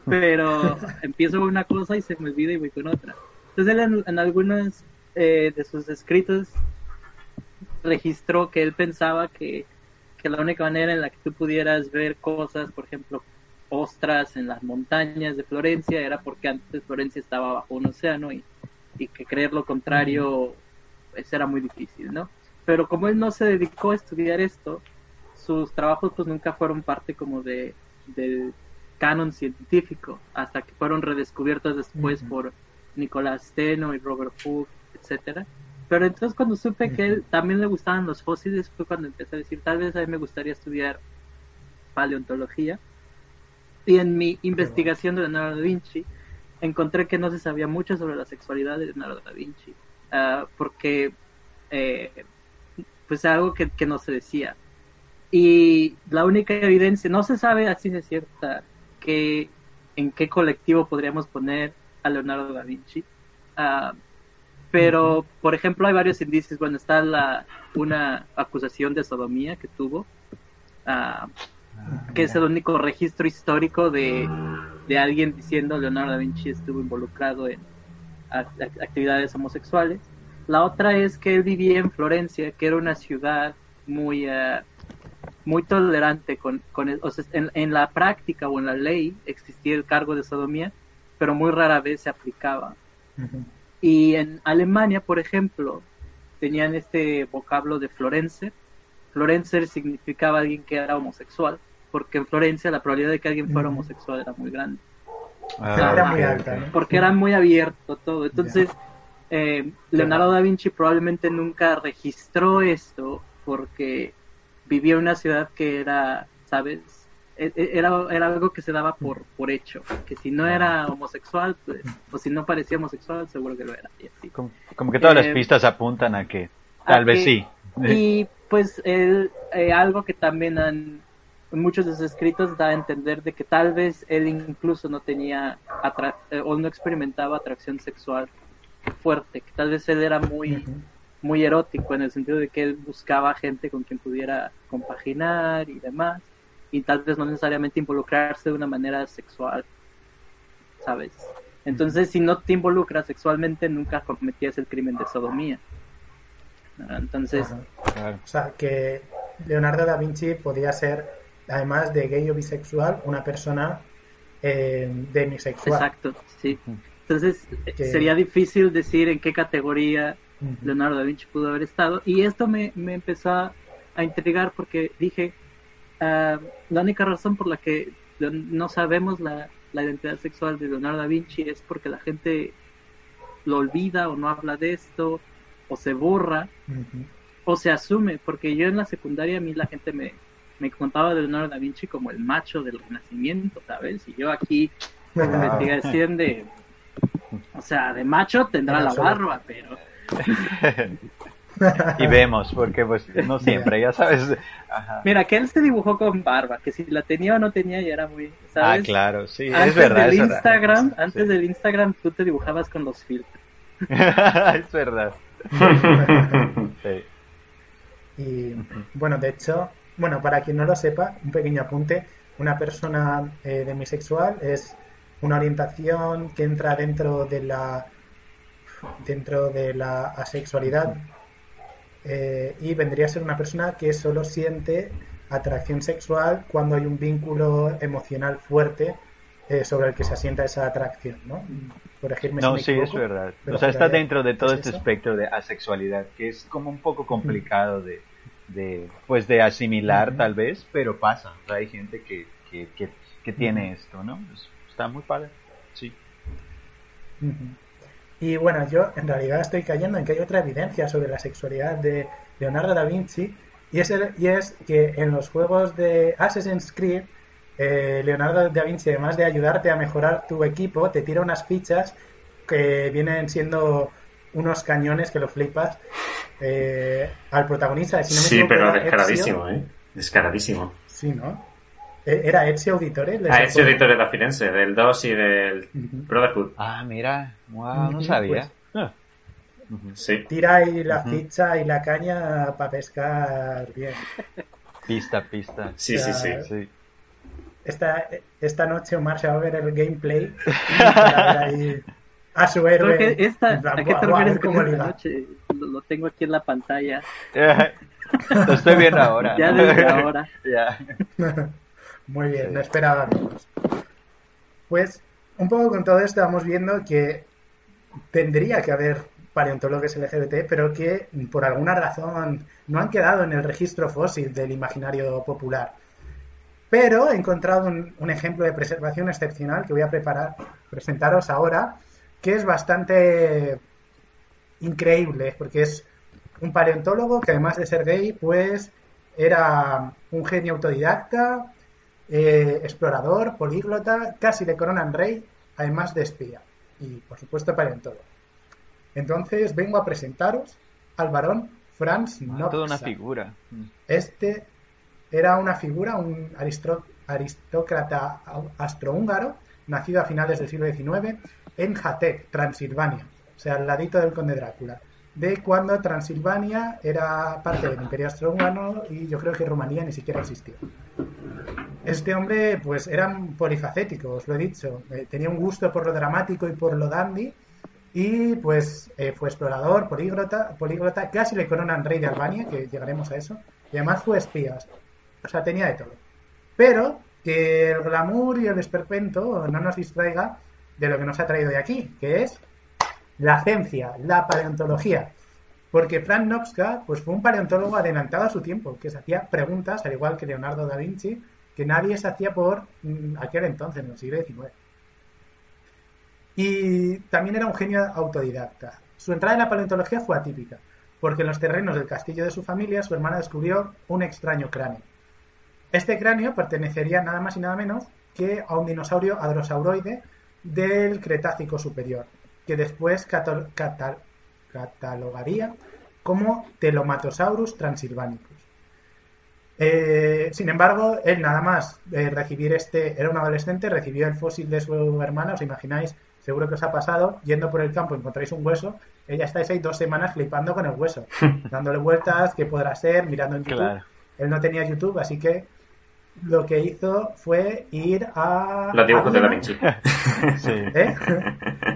Pero empiezo con una cosa y se me olvida y voy con otra. Entonces él en, en algunos eh, de sus escritos registró que él pensaba que, que la única manera en la que tú pudieras ver cosas, por ejemplo, ostras en las montañas de Florencia, era porque antes Florencia estaba bajo un océano y, y que creer lo contrario pues, era muy difícil, ¿no? Pero como él no se dedicó a estudiar esto, sus trabajos pues nunca fueron parte como de del canon científico, hasta que fueron redescubiertos después por Nicolás Steno y Robert Hooke, etcétera pero entonces cuando supe que él también le gustaban los fósiles fue cuando empecé a decir, tal vez a mí me gustaría estudiar paleontología. Y en mi investigación de Leonardo da Vinci encontré que no se sabía mucho sobre la sexualidad de Leonardo da Vinci, uh, porque eh, pues algo que, que, no se decía. Y la única evidencia, no se sabe así de cierta que en qué colectivo podríamos poner a Leonardo da Vinci. Uh, pero, por ejemplo, hay varios indicios. Bueno, está la, una acusación de sodomía que tuvo, uh, que es el único registro histórico de, de alguien diciendo Leonardo da Vinci estuvo involucrado en actividades homosexuales. La otra es que él vivía en Florencia, que era una ciudad muy, uh, muy tolerante con, con el, o sea, en, en, la práctica o en la ley existía el cargo de sodomía, pero muy rara vez se aplicaba. Uh -huh. Y en Alemania, por ejemplo, tenían este vocablo de Florencer. Florencer significaba alguien que era homosexual, porque en Florencia la probabilidad de que alguien fuera homosexual era muy grande. Ah, era muy alta. ¿no? Porque era muy abierto todo. Entonces, eh, Leonardo da Vinci probablemente nunca registró esto porque vivía en una ciudad que era, ¿sabes? Era, era algo que se daba por, por hecho, que si no era homosexual, pues, o si no parecía homosexual, seguro que lo era. Y así. Como, como, que todas eh, las pistas apuntan a que tal a vez que, sí. Y pues él, eh, algo que también han, muchos de sus escritos da a entender de que tal vez él incluso no tenía eh, o no experimentaba atracción sexual fuerte, que tal vez él era muy, uh -huh. muy erótico en el sentido de que él buscaba gente con quien pudiera compaginar y demás y tal vez no necesariamente involucrarse de una manera sexual, ¿sabes? Entonces, si no te involucras sexualmente, nunca cometías el crimen de sodomía. Entonces... Claro. O sea, que Leonardo da Vinci podía ser, además de gay o bisexual, una persona eh, demisexual. Exacto, sí. Entonces, que... sería difícil decir en qué categoría. Leonardo da Vinci pudo haber estado. Y esto me, me empezó a, a intrigar porque dije, Uh, la única razón por la que no sabemos la, la, identidad sexual de Leonardo da Vinci es porque la gente lo olvida o no habla de esto o se borra uh -huh. o se asume porque yo en la secundaria a mí la gente me, me contaba de Leonardo da Vinci como el macho del renacimiento sabes y yo aquí en ah. investigación de o sea de macho tendrá la barba pero y vemos, porque pues no siempre, ya sabes. Ajá. Mira, que él se dibujó con barba, que si la tenía o no tenía ya era muy, ¿sabes? Ah, claro, sí, antes es verdad. Del es verdad. Instagram, antes Sí. del Instagram tú te dibujabas con los filtros. es verdad. Sí. Y bueno, de hecho, bueno, para quien no lo sepa, un pequeño apunte, una persona eh, demisexual es una orientación que entra dentro de la dentro de la asexualidad eh, y vendría a ser una persona que solo siente atracción sexual cuando hay un vínculo emocional fuerte eh, sobre el que se asienta esa atracción, ¿no? Corregirme si No, me sí, es verdad. O sea, está dentro de todo es este eso. espectro de asexualidad, que es como un poco complicado de, de pues de asimilar tal vez, pero pasa. O sea, hay gente que, que, que, que tiene esto, ¿no? Pues, está muy padre. Sí. Ujú. Y bueno, yo en realidad estoy cayendo en que hay otra evidencia sobre la sexualidad de Leonardo da Vinci y es, el- y es que en los juegos de Assassin's Creed, eh, Leonardo da Vinci, además de ayudarte a mejorar tu equipo, te tira unas fichas que vienen siendo unos cañones que lo flipas eh, al protagonista. Si no me Sí, pero descaradísimo, Ezio. ¿eh? Descaradísimo. Sí, ¿no? Era Ezio Auditore. Ah, juego. editor de Firenze, del 2 y del. Brotherhood. Ah, mira. Wow, no sabía. pues. Ah. Sí. Tira ahí la ficha y la caña para pescar bien. Pista, pista. Sí, sí, sí. Sí. Esta, esta noche Omar se va a ver el gameplay para ver ahí a su héroe. Creo que esta, plan, ¿a qué "Buah, te refieres con esta liga". noche? Lo, lo tengo aquí en la pantalla. Lo estoy viendo ahora. Ya desde ahora. Ya. Muy bien, no esperaba menos. Pues un poco con todo esto vamos viendo que tendría que haber paleontólogos LGBT, pero que por alguna razón no han quedado en el registro fósil del imaginario popular. Pero he encontrado un, un ejemplo de preservación excepcional que voy a preparar, presentaros ahora, que es bastante increíble, porque es un paleontólogo que además de ser gay, pues era un genio autodidacta, eh, explorador, políglota, casi le coronan rey, además de espía y por supuesto paleontólogo. Entonces vengo a presentaros al varón Franz Ah, Toda una figura. Este era una figura, un aristócrata astrohúngaro, nacido a finales del siglo XIX en Jatec, Transilvania, o sea, al ladito del conde Drácula, de cuando Transilvania era parte del imperio austrohúngaro y yo creo que Rumanía ni siquiera existía. Este hombre, pues, era polifacético, os lo he dicho. Eh, tenía un gusto por lo dramático y por lo dandy. Y, pues, eh, fue explorador, políglota, políglota. Casi le coronan rey de Albania, que llegaremos a eso. Y además fue espía. O sea, tenía de todo. Pero que el glamour y el esperpento no nos distraiga de lo que nos ha traído de aquí, que es la ciencia, la paleontología. Porque Franz Nopska pues, fue un paleontólogo adelantado a su tiempo, que se hacía preguntas, al igual que Leonardo da Vinci, que nadie se hacía por mm, aquel entonces, en el siglo XIX. Y también era un genio autodidacta. Su entrada en la paleontología fue atípica, porque en los terrenos del castillo de su familia su hermana descubrió un extraño cráneo. Este cráneo pertenecería nada más y nada menos que a un dinosaurio hadrosauroide del Cretácico superior, que después catal- catal- catalogaría como Telomatosaurus transilvanicus. Eh, sin embargo, él nada más eh, recibir este, era un adolescente, recibió el fósil de su hermana, os imagináis, seguro que os ha pasado, yendo por el campo encontráis un hueso, ella estáis ahí dos semanas flipando con el hueso, dándole vueltas, qué podrá ser, mirando en YouTube. Claro. Él no tenía YouTube, así que lo que hizo fue ir a... Los dibujos de Da Vinci. Sí. ¿Eh?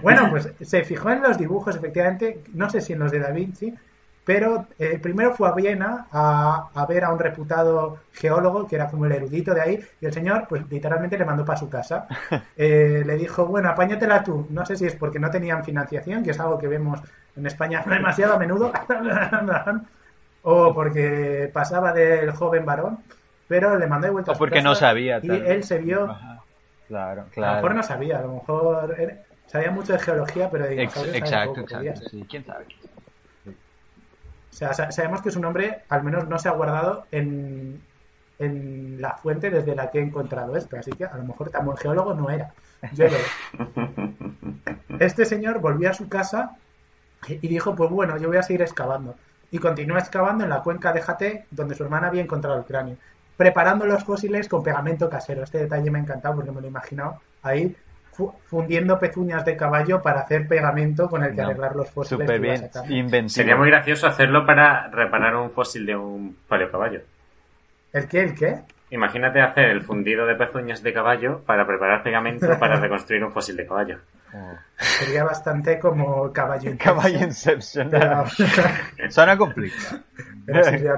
Bueno, pues se fijó en los dibujos, efectivamente, no sé si en los de Da Vinci, pero eh, primero fue a Viena a, a ver a un reputado geólogo, que era como el erudito de ahí, y el señor, pues literalmente le mandó para su casa. Eh, le dijo, bueno, apáñatela tú. No sé si es porque no tenían financiación, que es algo que vemos en España demasiado a menudo, o porque pasaba del joven varón, pero le mandó de vuelta a su porque no casa sabía. Y tal él se vio Ajá. Claro, a lo claro. mejor no sabía, a lo mejor era- sabía mucho de geología, pero de Ex- exacto, poco, exacto. Sí, quién sabe. O sea, sa- sabemos que su nombre al menos no se ha guardado en, en la fuente desde la que he encontrado esto, así que a lo mejor tan buen geólogo no era. Yo lo Este señor volvió a su casa y dijo, pues bueno, yo voy a seguir excavando. y continuó excavando en la cuenca de Jate, donde su hermana había encontrado el cráneo, preparando los fósiles con pegamento casero. Este detalle me ha encantado porque me lo he imaginado ahí fu- fundiendo pezuñas de caballo para hacer pegamento con el que No, arreglar los fósiles. Iba bien inventivo. Sería muy gracioso hacerlo para reparar un fósil de un paleocaballo. ¿El qué? ¿El qué? Imagínate hacer el fundido de pezuñas de caballo para preparar pegamento para reconstruir un fósil de caballo. Oh. Sería bastante como caballo. Caballo Inception. Pero- Suena complicado. Pero sería.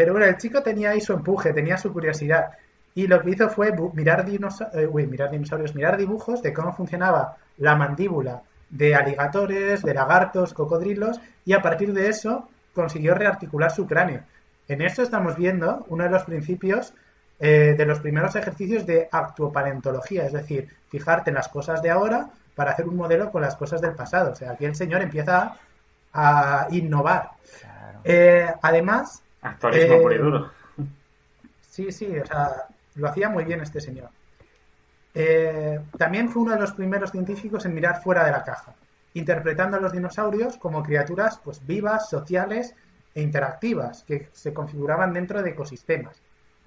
Pero bueno, el chico tenía ahí su empuje, tenía su curiosidad. Y lo que hizo fue mirar, dinosa- eh, uy, mirar dinosaurios, mirar dibujos de cómo funcionaba la mandíbula de aligatores, de lagartos, cocodrilos, y a partir de eso consiguió rearticular su cráneo. En esto estamos viendo uno de los principios eh, de los primeros ejercicios de actuopaleontología, es decir, fijarte en las cosas de ahora para hacer un modelo con las cosas del pasado. O sea, aquí el señor empieza a innovar. Eh, además, Actualismo Eh, puro y duro. Sí, sí, o sea, lo hacía muy bien este señor. Eh, también fue uno de los primeros científicos en mirar fuera de la caja, interpretando a los dinosaurios como criaturas pues vivas, sociales e interactivas, que se configuraban dentro de ecosistemas.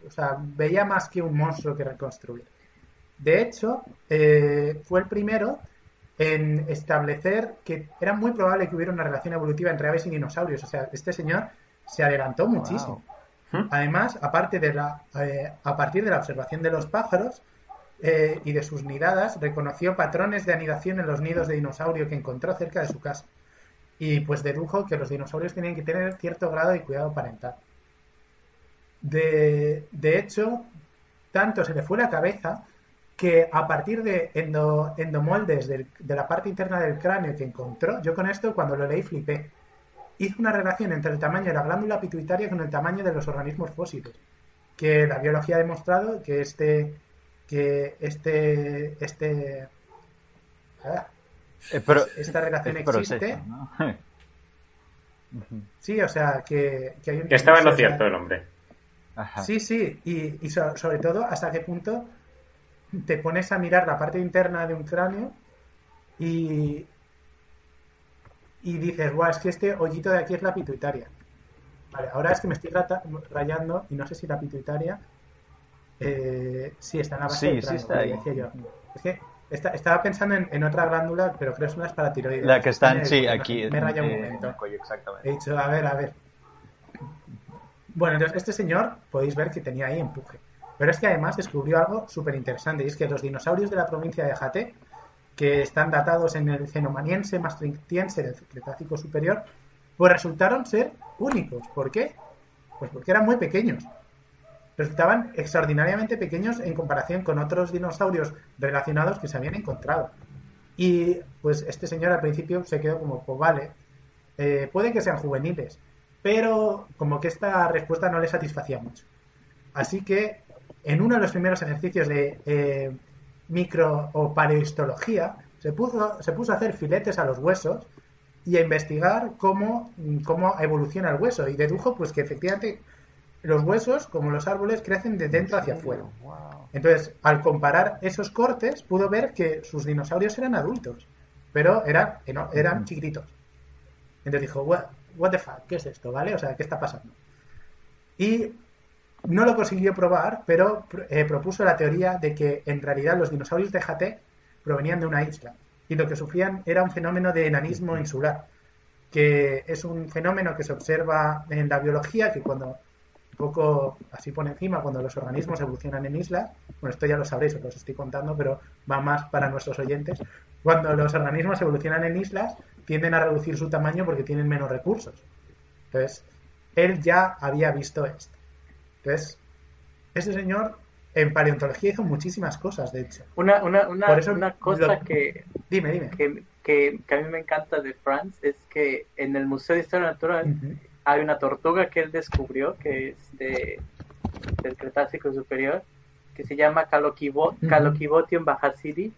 O sea, veía más que un monstruo que reconstruir. De hecho, eh, fue el primero en establecer que era muy probable que hubiera una relación evolutiva entre aves y dinosaurios. O sea, este señor se adelantó muchísimo. Además, aparte de la, eh, a partir de la observación de los pájaros eh, y de sus nidadas, reconoció patrones de anidación en los nidos de dinosaurio que encontró cerca de su casa. Y pues dedujo que los dinosaurios tenían que tener cierto grado de cuidado parental. De, de hecho, tanto se le fue la cabeza que a partir de endo- endomoldes del- de la parte interna del cráneo que encontró, yo con esto cuando lo leí flipé, hizo una relación entre el tamaño de la glándula pituitaria con el tamaño de los organismos fósiles, que la biología ha demostrado que este que este este ah, pro- esta relación el proceso, existe. ¿no? Sí, o sea, que, que hay un... Que estaba en lo sea, cierto el hombre. Ajá. Sí, sí, y, y so- sobre todo hasta qué punto te pones a mirar la parte interna de un cráneo y, y dices, guau, es que este hoyito de aquí es la pituitaria. Vale, ahora es que me estoy rata- rayando y no sé si la pituitaria eh, sí está en la base Sí, del sí está ahí. decía yo. Es que esta- estaba pensando en, en otra glándula, pero creo que es una paratiroides. La que están, sí, aquí. Me raya un eh, momento. cuello, exactamente. He dicho, a ver, a ver. Bueno, entonces este señor podéis ver que tenía ahí empuje. Pero es que además descubrió algo súper interesante y es que los dinosaurios de la provincia de Jate, que están datados en el cenomaniense maastrichtiense del Cretácico superior, pues resultaron ser únicos. ¿Por qué? Pues porque eran muy pequeños. Resultaban extraordinariamente pequeños en comparación con otros dinosaurios relacionados que se habían encontrado. Y pues este señor al principio se quedó como, pues vale, eh, puede que sean juveniles, pero como que esta respuesta no le satisfacía mucho. Así que en uno de los primeros ejercicios de eh, micro o paleohistología se puso, se puso a hacer filetes a los huesos y a investigar cómo, cómo evoluciona el hueso y dedujo pues que efectivamente los huesos, como los árboles, crecen de dentro hacia afuera. Entonces, al comparar esos cortes, pudo ver que sus dinosaurios eran adultos, pero eran, eran chiquititos. Entonces dijo, what, what the fuck, ¿qué es esto? ¿Vale? O sea, ¿qué está pasando? Y no lo consiguió probar, pero eh, propuso la teoría de que en realidad los dinosaurios de Jate provenían de una isla y lo que sufrían era un fenómeno de enanismo insular, que es un fenómeno que se observa en la biología, que cuando un poco así por encima, cuando los organismos evolucionan en islas, bueno, esto ya lo sabréis, os lo estoy contando, pero va más para nuestros oyentes, cuando los organismos evolucionan en islas, tienden a reducir su tamaño porque tienen menos recursos. Entonces, él ya había visto esto. Entonces, este señor en paleontología hizo muchísimas cosas, de hecho. Una, una, una, Por eso una cosa lo- que, Dime, dime. que, que, que a mí me encanta de Franz es que en el Museo de Historia Natural hay una tortuga que él descubrió que es de, del Cretácico Superior que se llama Caloquibo- Ujú. Caloquibotium bajasidi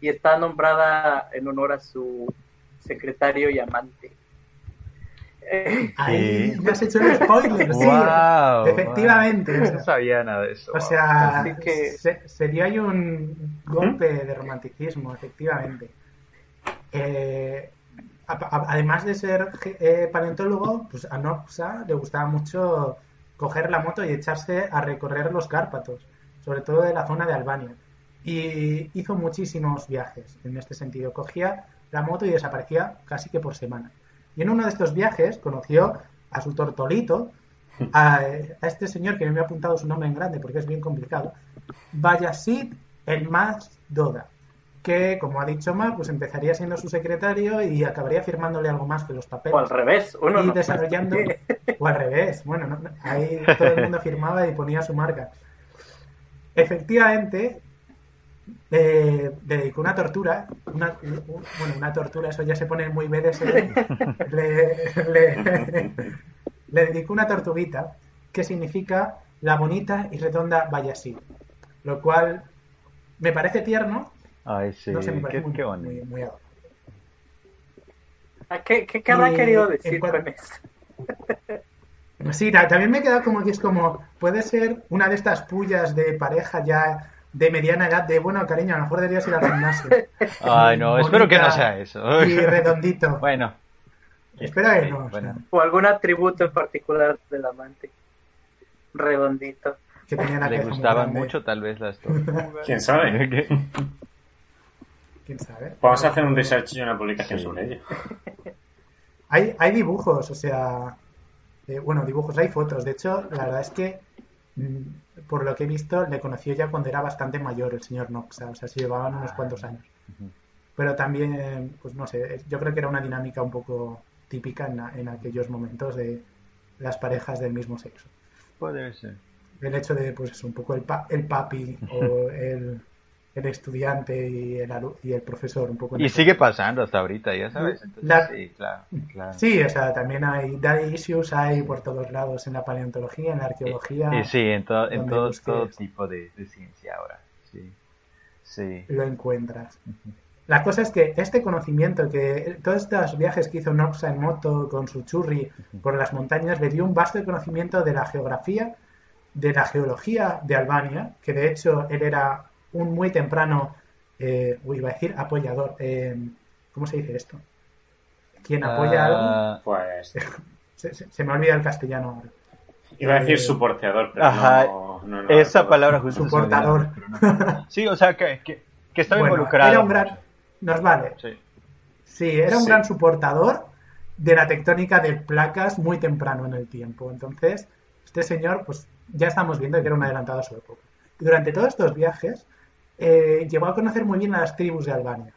y está nombrada en honor a su secretario y amante. Eh, Ahí me has hecho un spoiler, sí. Wow, efectivamente. wow. o sea, No sabía nada de eso. O wow. sea, Así que- se- sería ahí un golpe de romanticismo, efectivamente. Eh, además de ser eh, paleontólogo, pues a Nopsa le gustaba mucho coger la moto y echarse a recorrer los Cárpatos, sobre todo de la zona de Albania. Y hizo muchísimos viajes en este sentido. Cogía la moto y desaparecía casi que por semana. Y en uno de estos viajes conoció a su tortolito, a, este señor que me ha apuntado su nombre en grande porque es bien complicado, Bayasid el Más Doda que, como ha dicho Mar, pues empezaría siendo su secretario y acabaría firmándole algo más que los papeles. O al revés, uno y desarrollando, o al revés, bueno, ahí todo el mundo firmaba y ponía su marca. Efectivamente, eh, le dedicó una tortura, una, bueno, una tortura, eso ya se pone muy BDSM, le, le, le dedicó una tortuguita que significa la bonita y redonda Vallasí, lo cual me parece tierno, Ay, sí, no sé, me qué, parece muy, qué bonito. muy, muy adorable. ¿A ¿Qué, qué habrá querido decir cuanto- con eso? Sí, ta- también me queda como que es como, puede ser una de estas pullas de pareja ya de mediana edad, de bueno, cariño, a lo mejor deberías ir al gimnasio. Ay, no, espero que no sea eso. Y redondito. Bueno. Espero que no. o sea, bueno. O algún atributo en particular del amante. Redondito. que tenía la Le gustaban mucho tal vez las tortugas. ¿Quién sabe? ¿Quién sabe? Vamos a hacer un research y una publicación Sí. sobre ello. Hay, hay dibujos, o sea, eh, bueno, dibujos, hay fotos. De hecho, la verdad es que, mm, por lo que he visto, le conoció ya cuando era bastante mayor el señor Noxa, o sea, se llevaban unos cuantos años. Pero también, pues no sé, yo creo que era una dinámica un poco típica en, en aquellos momentos de las parejas del mismo sexo. Puede ser. El hecho de, pues eso, un poco el, pa- el papi o el, el estudiante y el, y el profesor, un poco. Y sigue pasando hasta ahorita, ya sabes. Entonces, La- sí, claro, claro. Sí, o sea, también hay daddy issues, hay por todos lados en la paleontología, en la arqueología. Y sí, en, to- en todo, todo tipo de, de ciencia ahora. Sí. Sí. lo encuentras. La cosa es que este conocimiento, que todos estos viajes que hizo Noxa en moto con su churri por las montañas, le dio un vasto conocimiento de la geografía, de la geología de Albania, que de hecho él era un muy temprano, eh, uy, iba a decir apoyador, eh, ¿cómo se dice esto? ¿Quién apoya algo? Ah, Pues Se, se- se me olvida el castellano ahora. iba a decir Eh, soporteador, pero Ajá, no, no, no esa palabra justo Soportador. Sí, o sea, que, que, que estaba Bueno, involucrado. Era un gran... Nos vale. Sí. Sí, era un Sí. gran soportador de la tectónica de placas muy temprano en el tiempo. Entonces, este señor, pues ya estamos viendo que era un adelantado a su época. Durante todos estos viajes, eh, llegó a conocer muy bien a las tribus de Albania.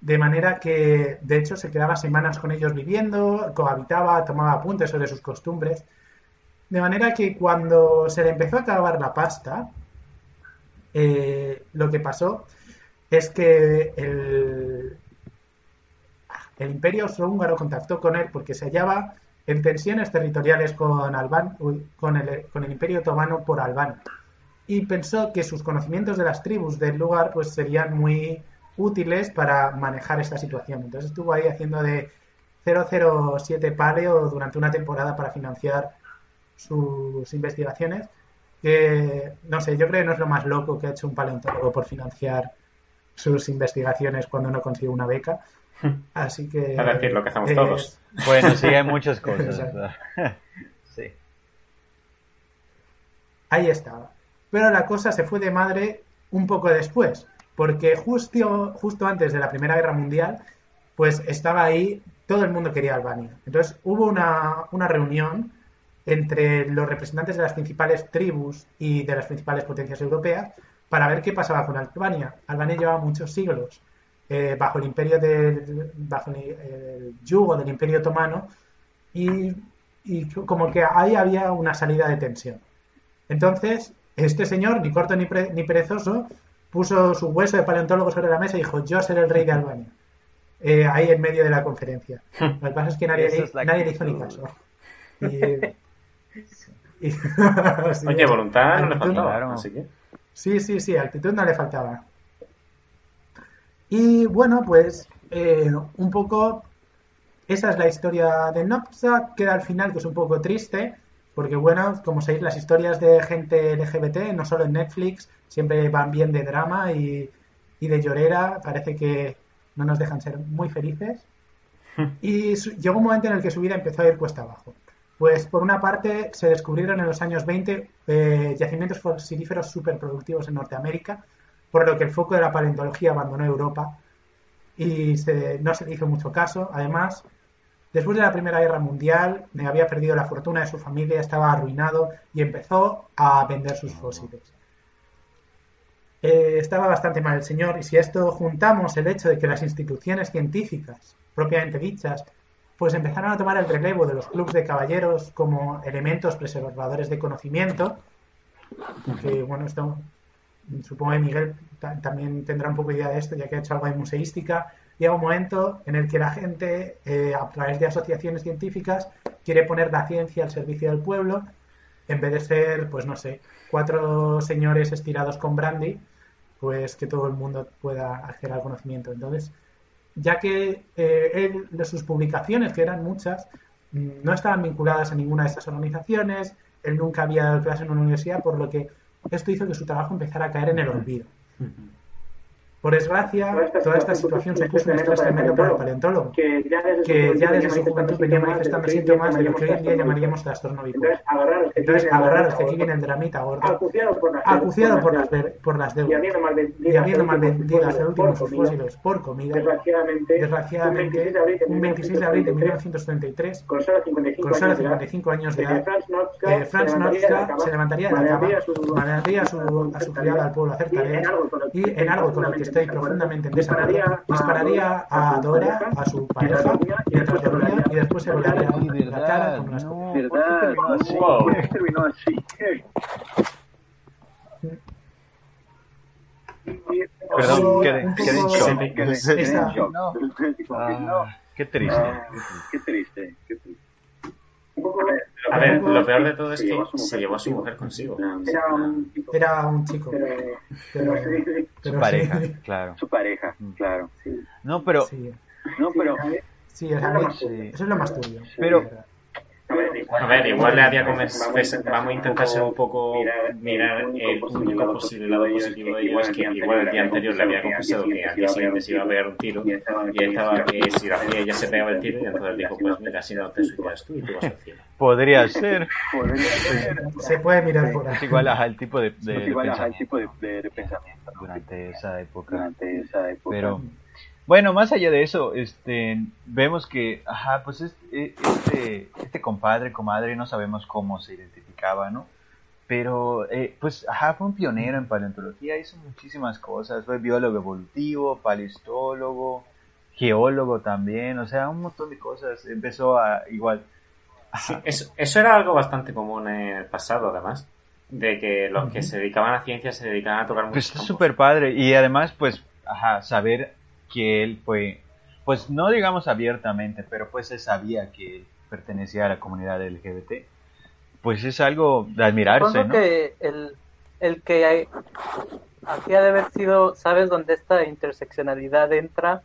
De manera que, de hecho, se quedaba semanas con ellos viviendo, cohabitaba, tomaba apuntes sobre sus costumbres. De manera que cuando se le empezó a acabar la pasta, eh, lo que pasó es que el, imperio austrohúngaro contactó con él porque se hallaba en tensiones territoriales con, Alban, con, el, con el imperio otomano por Albania. Y pensó que sus conocimientos de las tribus del lugar pues serían muy útiles para manejar esta situación. Entonces estuvo ahí haciendo de 007 paleo durante una temporada para financiar sus investigaciones. Que no sé, yo creo que no es lo más loco que ha hecho un paleontólogo por financiar sus investigaciones cuando no consigue una beca. Así que. Es decir, lo que hacemos eh, todos. Bueno, sí, hay muchas cosas. Sí. Ahí estaba. Pero la cosa se fue de madre un poco después, porque justo, justo antes de la Primera Guerra Mundial, pues estaba ahí, todo el mundo quería Albania. Entonces hubo una, una reunión entre los representantes de las principales tribus y de las principales potencias europeas para ver qué pasaba con Albania. Albania llevaba muchos siglos eh, bajo el imperio del, bajo el, yugo del imperio otomano y, y como que ahí había una salida de tensión. Entonces, este señor, ni corto ni, pre- ni perezoso, puso su hueso de paleontólogo sobre la mesa y dijo, yo seré el rey de Albania. Eh, ahí en medio de la conferencia. Lo que pasa es que nadie, le, es la nadie le hizo ni caso. Y- y- sí, Oye, voluntad no le faltaba, claro. así que... Sí, sí, sí, actitud no le faltaba. Y bueno, pues eh, un poco esa es la historia de Nopsa, queda al final que es un poco triste, porque bueno, como sabéis, las historias de gente LGBT, no solo en Netflix, siempre van bien de drama y, y de llorera, parece que no nos dejan ser muy felices. Y llegó un momento en el que su vida empezó a ir cuesta abajo. Pues por una parte se descubrieron en los años 20 eh, yacimientos fosilíferos superproductivos en Norteamérica, por lo que el foco de la paleontología abandonó Europa y se- no se le hizo mucho caso. Además, después de la Primera Guerra Mundial, eh, había perdido la fortuna de su familia, estaba arruinado y empezó a vender sus fósiles. Eh, estaba bastante mal el señor y si a esto juntamos el hecho de que las instituciones científicas, propiamente dichas, pues empezaron a tomar el relevo de los clubes de caballeros como elementos preservadores de conocimiento, que bueno, esto supongo que Miguel ta- también tendrá un poco de idea de esto, ya que ha hecho algo de museística, llega un momento en el que la gente, eh, a través de asociaciones científicas, quiere poner la ciencia al servicio del pueblo, en vez de ser, pues no sé, cuatro señores estirados con brandy, pues que todo el mundo pueda acceder al conocimiento. Entonces, ya que eh, él, de sus publicaciones, que eran muchas, mm, no estaban vinculadas a ninguna de estas organizaciones, él nunca había dado clase en una universidad, por lo que esto hizo que su trabajo empezara a caer en el olvido. Por desgracia, toda esta situación supuso un estrés tremendo para el paleontólogo, que ya desde su que juventud ya venía desde su juventud venía manifestando síntomas de lo que hoy en día llamaríamos trastorno bipolar. Entonces, agarraros que aquí viene el dramita gordo, acuciado por las acuciado por las por deudas, y habiendo malvendidas el último sus fósiles por comida, Desgraciadamente, un 26 de abril de 1933, con solo 55 con solo años de edad, 55 años de eh, edad, Franz Nozka eh, se levantaría de la cama, mandaría a su- criada al pueblo a hacer tareas y en algo con lo que estoy profundamente profundamente en desacuerdo, dispararía a Dora, a su pareja, mientras dormía y después se volaría la cara como las no. ¿Verdad? terminó así? Wow. ¿Por qué terminó así? Perdón, quedé, quedé en shock. En. No. Ah, qué triste. Ah, qué triste, qué triste. A ver, lo peor de todo es que se llevó a su mujer consigo. Era un Era un chico, pero, pero, pero sí, sí, Su pareja, sí, claro. Su pareja, claro. No, pero, sí, No, pero sí, eso es lo más turbio. pero A ver, igual le había convencido, vamos a intentar ser un poco, mirar el único posible lado positivo de ello, es que igual el día anterior le había confesado que al día siguiente se iba a pegar un tiro, y estaba que si lo hacía ella se pegaba el tiro, y entonces dijo, pues mira, si no te suicidas tú y tú vas al cielo. podría ser. Se puede mirar por ahí. Es igual al pensamiento tipo de, de, de pensamiento durante esa época. durante esa época. Pero bueno, más allá de eso, este, vemos que, ajá, pues es- e- este, este compadre, comadre, no sabemos cómo se identificaba, ¿no? Pero, eh, pues, ajá, fue un pionero en paleontología, hizo muchísimas cosas, fue biólogo evolutivo, paleontólogo, geólogo también, o sea, un montón de cosas. Empezó a, igual, Sí, eso, eso era algo bastante común en el pasado, además, de que los que se dedicaban a ciencia se dedicaban a tocar muchos Pues es súper padre. Y además, pues, ajá, saber que él fue, pues no digamos abiertamente, pero pues se sabía que él pertenecía a la comunidad LGBT. Pues es algo de admirarse, Supongo ¿no? que el, el que hay, aquí ha de haber sido, ¿sabes dónde esta interseccionalidad entra?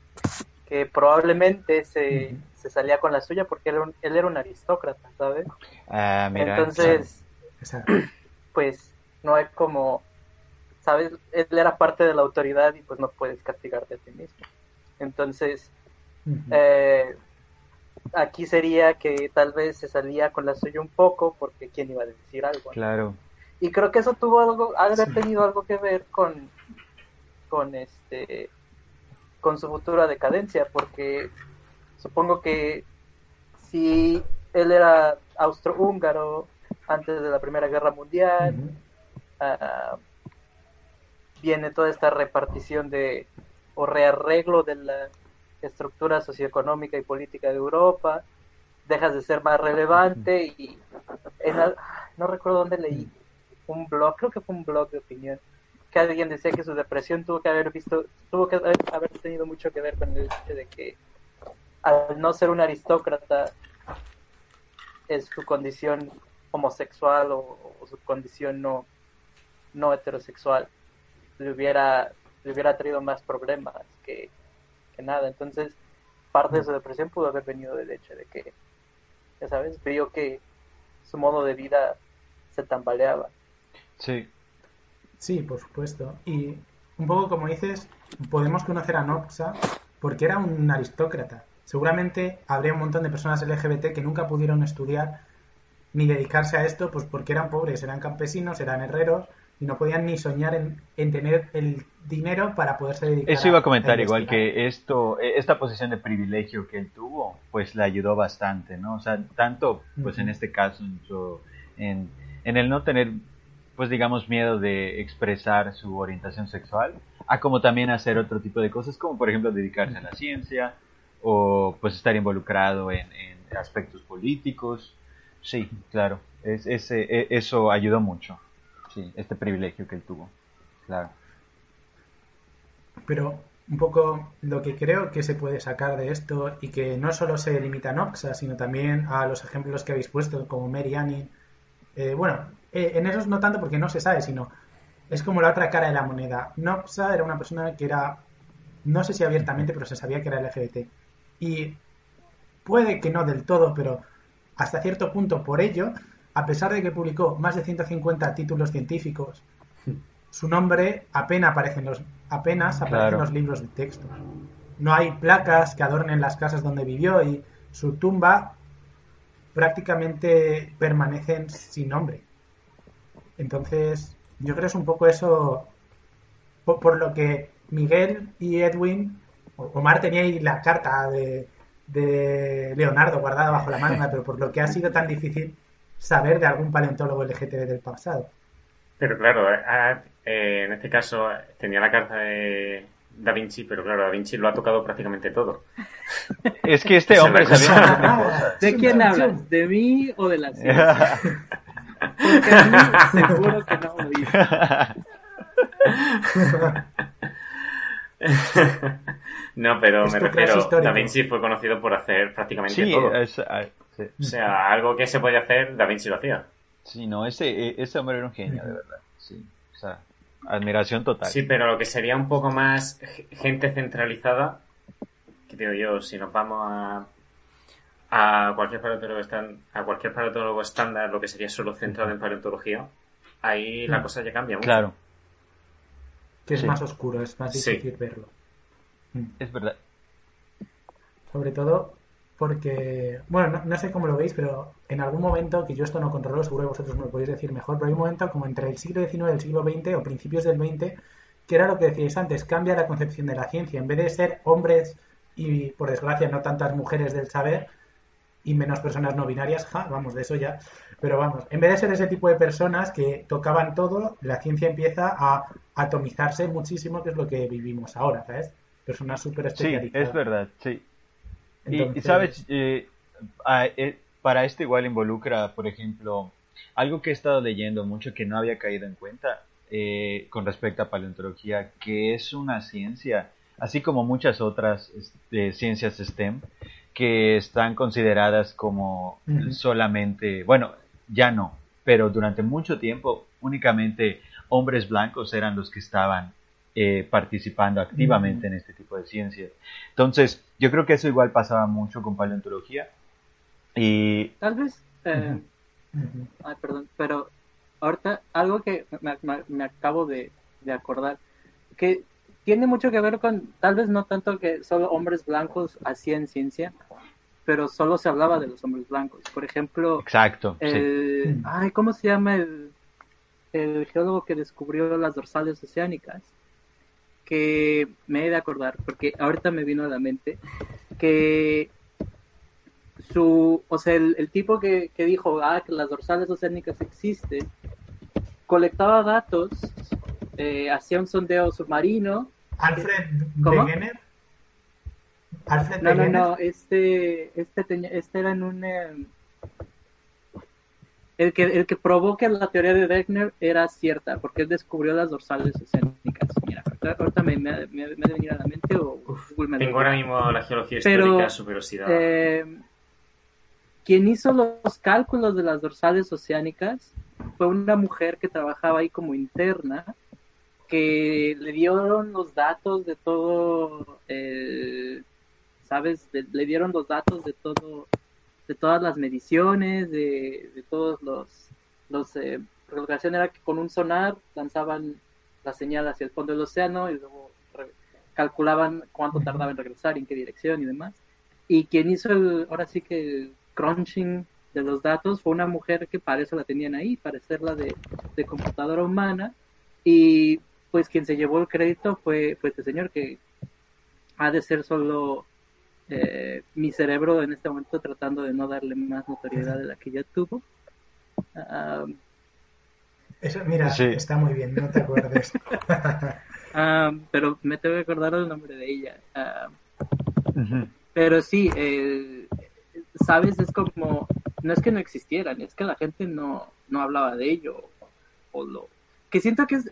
Que probablemente se, se salía con la suya porque él era un, él era un aristócrata, ¿sabes? Ah, mira. Entonces, O sea, pues no hay como, ¿sabes? Él era parte de la autoridad y pues no puedes castigarte a ti mismo. Entonces, eh, aquí sería que tal vez se salía con la suya un poco porque quién iba a decir algo. ¿no? Claro. Y creo que eso tuvo algo, ha Sí. tenido algo que ver con, con este, con su futura decadencia, porque supongo que si él era austrohúngaro antes de la Primera Guerra Mundial, viene toda esta repartición de o rearreglo de la estructura socioeconómica y política de Europa, dejas de ser más relevante y en al- no recuerdo dónde leí un blog, creo que fue un blog de opinión, que alguien decía que su depresión tuvo que haber visto, tuvo que haber tenido mucho que ver con el hecho de que al no ser un aristócrata es su condición homosexual o, o su condición no, no heterosexual le hubiera, le hubiera traído más problemas que, que nada. Entonces, parte de su depresión pudo haber venido del hecho de que, ya sabes, vio que su modo de vida se tambaleaba. Sí. Sí, por supuesto. Y un poco como dices, podemos conocer a Noxa porque era un aristócrata. seguramente habría un montón de personas LGBT que nunca pudieron estudiar ni dedicarse a esto, pues porque eran pobres, eran campesinos, eran herreros y no podían ni soñar en, en tener el dinero para poderse dedicar. Eso iba a comentar igual que esto, eh, esta posición de privilegio que él tuvo, pues le ayudó bastante, ¿no? O sea, tanto, pues en este caso, en, su- en, en el no tener, pues digamos, miedo de expresar su orientación sexual, a como también hacer otro tipo de cosas, como por ejemplo dedicarse a la ciencia o pues estar involucrado en, en aspectos políticos. Sí, claro, es, ese, e- eso ayudó mucho, sí, este privilegio que él tuvo, claro. Pero un poco lo que creo que se puede sacar de esto y que no solo se limita a Noxa, sino también a los ejemplos que habéis puesto, como Mary Annie. Eh, bueno, eh, en esos no tanto porque no se sabe, sino es como la otra cara de la moneda. Noxa era una persona que era, no sé si abiertamente, pero se sabía que era LGBT. Y puede que no del todo, pero hasta cierto punto por ello, a pesar de que publicó más de 150 títulos científicos, su nombre apenas aparece en los, apenas aparece Claro. en los libros de texto. No hay placas que adornen las casas donde vivió y su tumba prácticamente permanecen sin nombre. Entonces, yo creo que es un poco eso por, por lo que Miguel y Edwin, o- Omar tenía ahí la carta de, de Leonardo guardada bajo la manga, pero por lo que ha sido tan difícil saber de algún paleontólogo LGTB del pasado. Pero claro, eh, ah, eh, en este caso eh, tenía la carta de Da Vinci, pero claro, Da Vinci lo ha tocado prácticamente todo. Es que este hombre la sabía de cosas. ¿De quién hablas? ¿De mí o de la ciencia? Porque a mí seguro que no oí. no, pero Es me refiero. Da Vinci fue conocido por hacer prácticamente Sí, todo. es- sí. O sea, algo que se podía hacer, Da Vinci lo hacía. Sí, no, ese, e- ese hombre era un genio, de verdad. Sí, o sea, admiración total. Sí, pero lo que sería un poco más gente centralizada, que digo yo, si nos vamos a, a cualquier paleontólogo a cualquier paleontólogo estándar, lo que sería solo centrado en paleontología, ahí la Mm. cosa ya cambia mucho. Claro, que es Sí. más oscuro, es más Sí. difícil verlo. Es verdad. Sobre todo porque, bueno, no, no sé cómo lo veis, pero en algún momento, que yo esto no controlo, seguro que vosotros me lo podéis decir mejor, pero hay un momento como entre el siglo XIX y el siglo XX o principios del XX, que era lo que decíais antes, cambia la concepción de la ciencia. En vez de ser hombres y, por desgracia, no tantas mujeres del saber y menos personas no binarias, ja, vamos, de eso ya. Pero vamos, en vez de ser ese tipo de personas que tocaban todo, la ciencia empieza a atomizarse muchísimo, que es lo que vivimos ahora, ¿sabes? Personas súper Sí, especializadas. es verdad, sí. Y- sabes, Eh, a- eh, para esto igual involucra, por ejemplo, algo que he estado leyendo mucho que no había caído en cuenta eh, con respecto a paleontología, que es una ciencia, así como muchas otras este, ciencias STEM, que están consideradas como solamente, bueno, ya no, pero durante mucho tiempo únicamente hombres blancos eran los que estaban eh, participando activamente en este tipo de ciencias. Entonces, yo creo que eso igual pasaba mucho con paleontología. Y Tal vez, eh, ay, perdón, pero ahorita algo que me, me- me acabo de, de acordar, que tiene mucho que ver con, tal vez no tanto que solo hombres blancos hacían ciencia, pero solo se hablaba de los hombres blancos. Por ejemplo, exacto, el, Mm. ay, ¿cómo se llama el, el geólogo que descubrió las dorsales oceánicas? Que me he de acordar, porque ahorita me vino a la mente que su, o sea, el, el tipo que, que dijo, ah, que las dorsales oceánicas existen, colectaba datos, eh, hacía un sondeo submarino. Alfred ¿Cómo? Wegener. Alfred No, no, Wegener. no, este, este, tenía- este era en un... eh, el que, el que que la teoría de Wegener era cierta, porque él descubrió las dorsales oceánicas. Ahorita, me, me, me, me ha de venir a la mente o Google me Tengo ahora mismo la geología Pero, histórica super oxidada. Eh, quien hizo los cálculos de las dorsales oceánicas fue una mujer que trabajaba ahí como interna, que le dieron los datos de todo, el- ¿sabes? Le, le dieron los datos de todo, de todas las mediciones, de, de todos los, los eh, que hacían era que con un sonar lanzaban la señal hacia el fondo del océano y luego calculaban cuánto tardaba en regresar, en qué dirección y demás. y quien hizo el, ahora sí que el crunching de los datos fue una mujer que para eso la tenían ahí, para hacerla de, de computadora humana, y pues quien se llevó el crédito fue, fue este señor que ha de ser solo eh, mi cerebro en este momento tratando de no darle más notoriedad de la que ya tuvo. Ah, Eso, mira, Sí. está muy bien, no te acuerdes. ah, pero me tengo que acordar el nombre de ella. Ah, pero sí, eh, sabes, es como, no es que no existieran, es que la gente no, no hablaba de ello. O lo, que siento que es,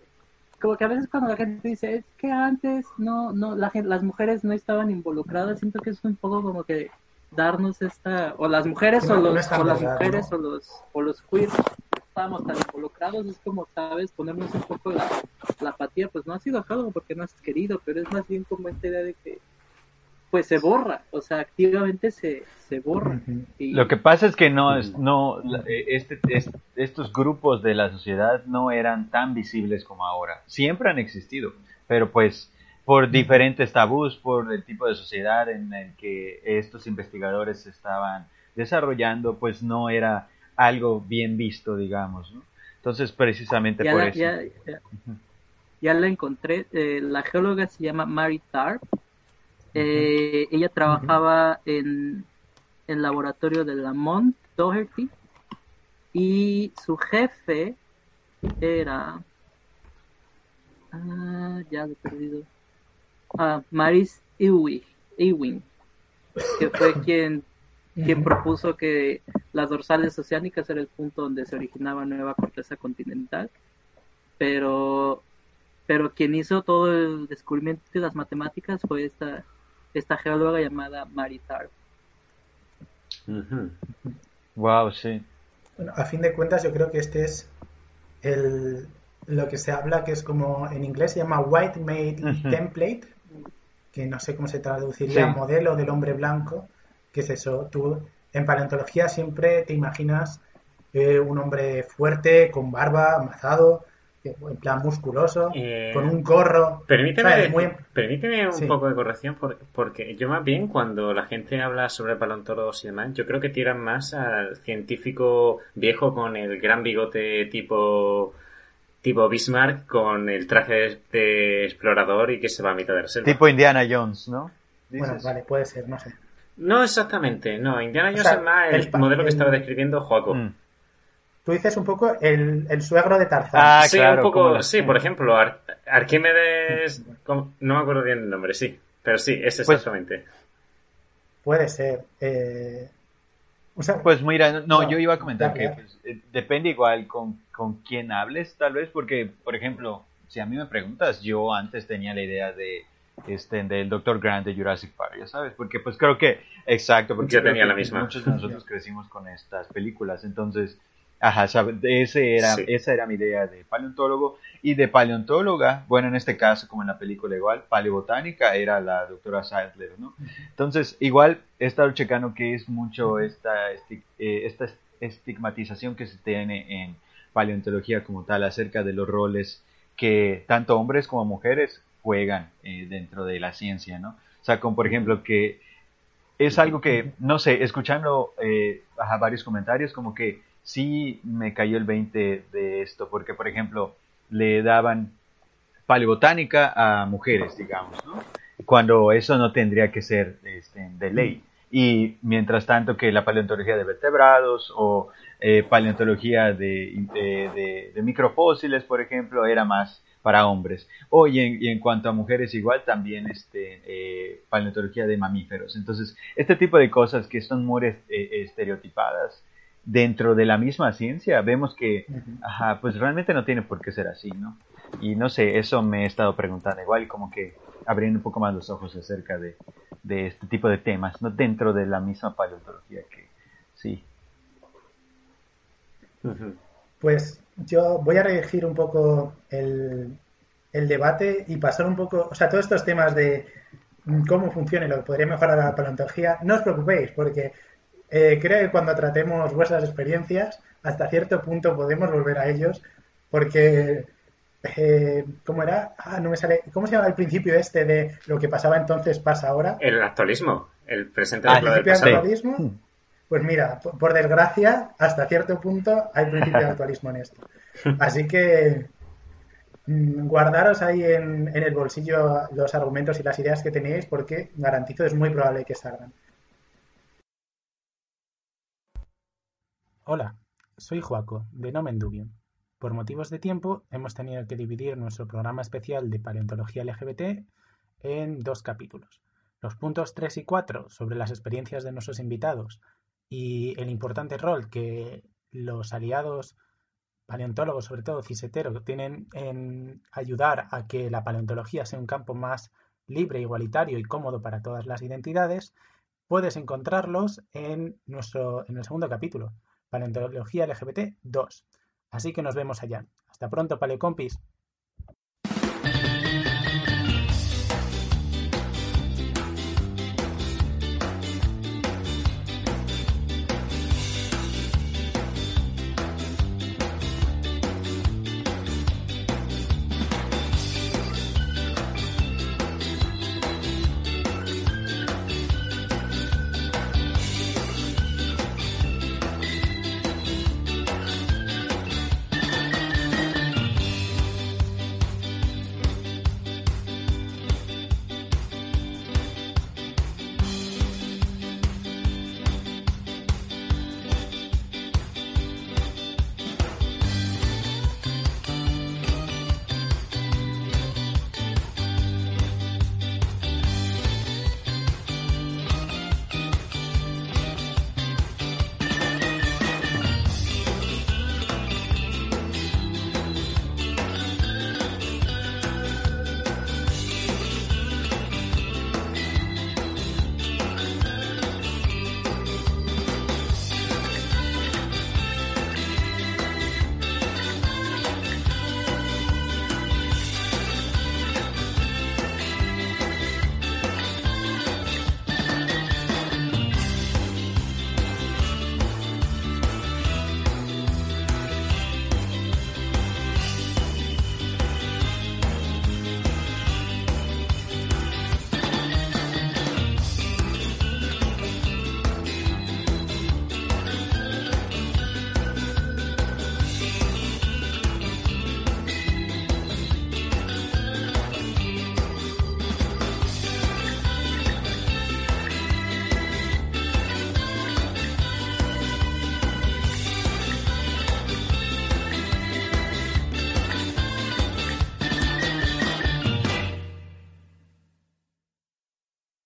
como que a veces cuando la gente dice, es que antes no, no, la las mujeres no estaban involucradas, siento que es un poco como que darnos esta, o las mujeres No, o, los, o las verdad, mujeres ¿no? o los, o los queers estábamos tan involucrados, es como, sabes, ponernos un poco la, la apatía, pues no ha sido algo porque no has querido, pero es más bien como esta idea de que pues se borra, o sea, activamente se, se borra. Y- Lo que pasa es que no es, no, eh, este, es- estos grupos de la sociedad no eran tan visibles como ahora. Siempre han existido, pero pues por diferentes tabús, por el tipo de sociedad en el que estos investigadores se estaban desarrollando, pues no era algo bien visto, digamos, ¿no? Entonces, precisamente ya, por la, eso. ya, ya- ya la encontré. eh, la geóloga se llama Mary Tarp. Eh, Ella trabajaba en el laboratorio de Lamont Doherty y su jefe era. Ah, ya lo he perdido. Ah, Maris Ewing, Ewing, que fue quien, quien propuso que las dorsales oceánicas era el punto donde se originaba nueva corteza continental, pero, pero quien hizo todo el descubrimiento de las matemáticas fue esta, esta geóloga llamada Mary Tarp. Ujú. Wow, sí. Bueno, a fin de cuentas, yo creo que este es el, lo que se habla, que es como en inglés se llama White Made. Template, que no sé cómo se traduciría, Sí. modelo del hombre blanco, que es eso. Tú en paleontología siempre te imaginas eh, un hombre fuerte, con barba, amazado, que- en plan musculoso, Eh, con un gorro. Permíteme, ¿sabes? Muy- permíteme un Sí. poco de corrección por- porque yo más bien cuando la gente habla sobre paleontólogos y demás, yo creo que tiran más al científico viejo con el gran bigote tipo tipo Bismarck con el traje de, explorador y que se va a mitad de la selva. Tipo Indiana Jones, ¿no? Bueno, vale, puede ser, no sé. No exactamente, no, Indiana Jones sea, es más el, modelo que el- estaba describiendo Joaco. Mm. Tú dices un poco el, el suegro de Tarzán. Ah, sí, claro, un poco, sí, por ejemplo, Ar- Arquímedes, ¿cómo? no me acuerdo bien el nombre, sí, pero sí, es Pues- exactamente. Puede ser. eh, o sea, Pues mira, no, No, yo iba a comentar que pues, eh, depende igual con, con quién hables, tal vez, porque, por ejemplo, si a mí me preguntas, yo antes tenía la idea de este del Dr. Grant de Jurassic Park, ya sabes, porque pues creo que, exacto, porque Yo tenía la misma. muchos de nosotros crecimos con estas películas, entonces, ajá, ¿sabes? Ese era, Sí. esa era mi idea de paleontólogo y de paleontóloga, bueno, en este caso, como en la película igual, paleobotánica era la doctora Sadler, ¿no? Entonces, igual he estado checando que es mucho esta, esti- eh, esta es- estigmatización que se tiene en paleontología como tal acerca de los roles que tanto hombres como mujeres juegan eh, dentro de la ciencia, ¿no? O sea, como por ejemplo que es algo que, no sé, escuchando eh, varios comentarios, como que sí me cayó el 20 de esto, porque por ejemplo le daban paleobotánica a mujeres, digamos, ¿no? Cuando eso no tendría que ser este, de ley. Y mientras tanto que la paleontología de vertebrados o eh, paleontología de- de microfósiles, por ejemplo, era más para hombres. O y en, y en cuanto a mujeres igual también este, eh, paleontología de mamíferos. Entonces, este tipo de cosas que son muy eh, estereotipadas dentro de la misma ciencia, vemos que, ajá, pues realmente no tiene por qué ser así, ¿no? Y no sé, eso me he estado preguntando igual, como que abriendo un poco más los ojos acerca de, de este tipo de temas, ¿no? Dentro de la misma paleontología que, sí. Pues yo voy a redirigir un poco el, el debate y pasar un poco, o sea, todos estos temas de cómo funciona y lo que podría mejorar la paleontología, no os preocupéis, porque eh, creo que cuando tratemos vuestras experiencias, hasta cierto punto podemos volver a ellos, porque, eh, ¿cómo era? Ah, no me sale, ¿cómo se llama el principio este de lo que pasaba entonces pasa ahora? El actualismo. El presente Ah, del ¿Principio de pasado. actualismo? Pues mira, por, desgracia, hasta cierto punto hay principio de actualismo en esto. Así que mm, guardaros ahí en, el bolsillo los argumentos y las ideas que tenéis porque garantizo es muy probable que salgan. Hola, soy Joaco, de Nomen Dubium. Por motivos de tiempo, hemos tenido que dividir nuestro programa especial de paleontología LGBT en dos capítulos. Los puntos 3 y 4 sobre las experiencias de nuestros invitados y el importante rol que los aliados paleontólogos, sobre todo cisetero, tienen en ayudar a que la paleontología sea un campo más libre, igualitario y cómodo para todas las identidades, puedes encontrarlos en, nuestro, en el segundo capítulo, Paleontología LGBT 2. Así que nos vemos allá. Hasta pronto, paleocompis.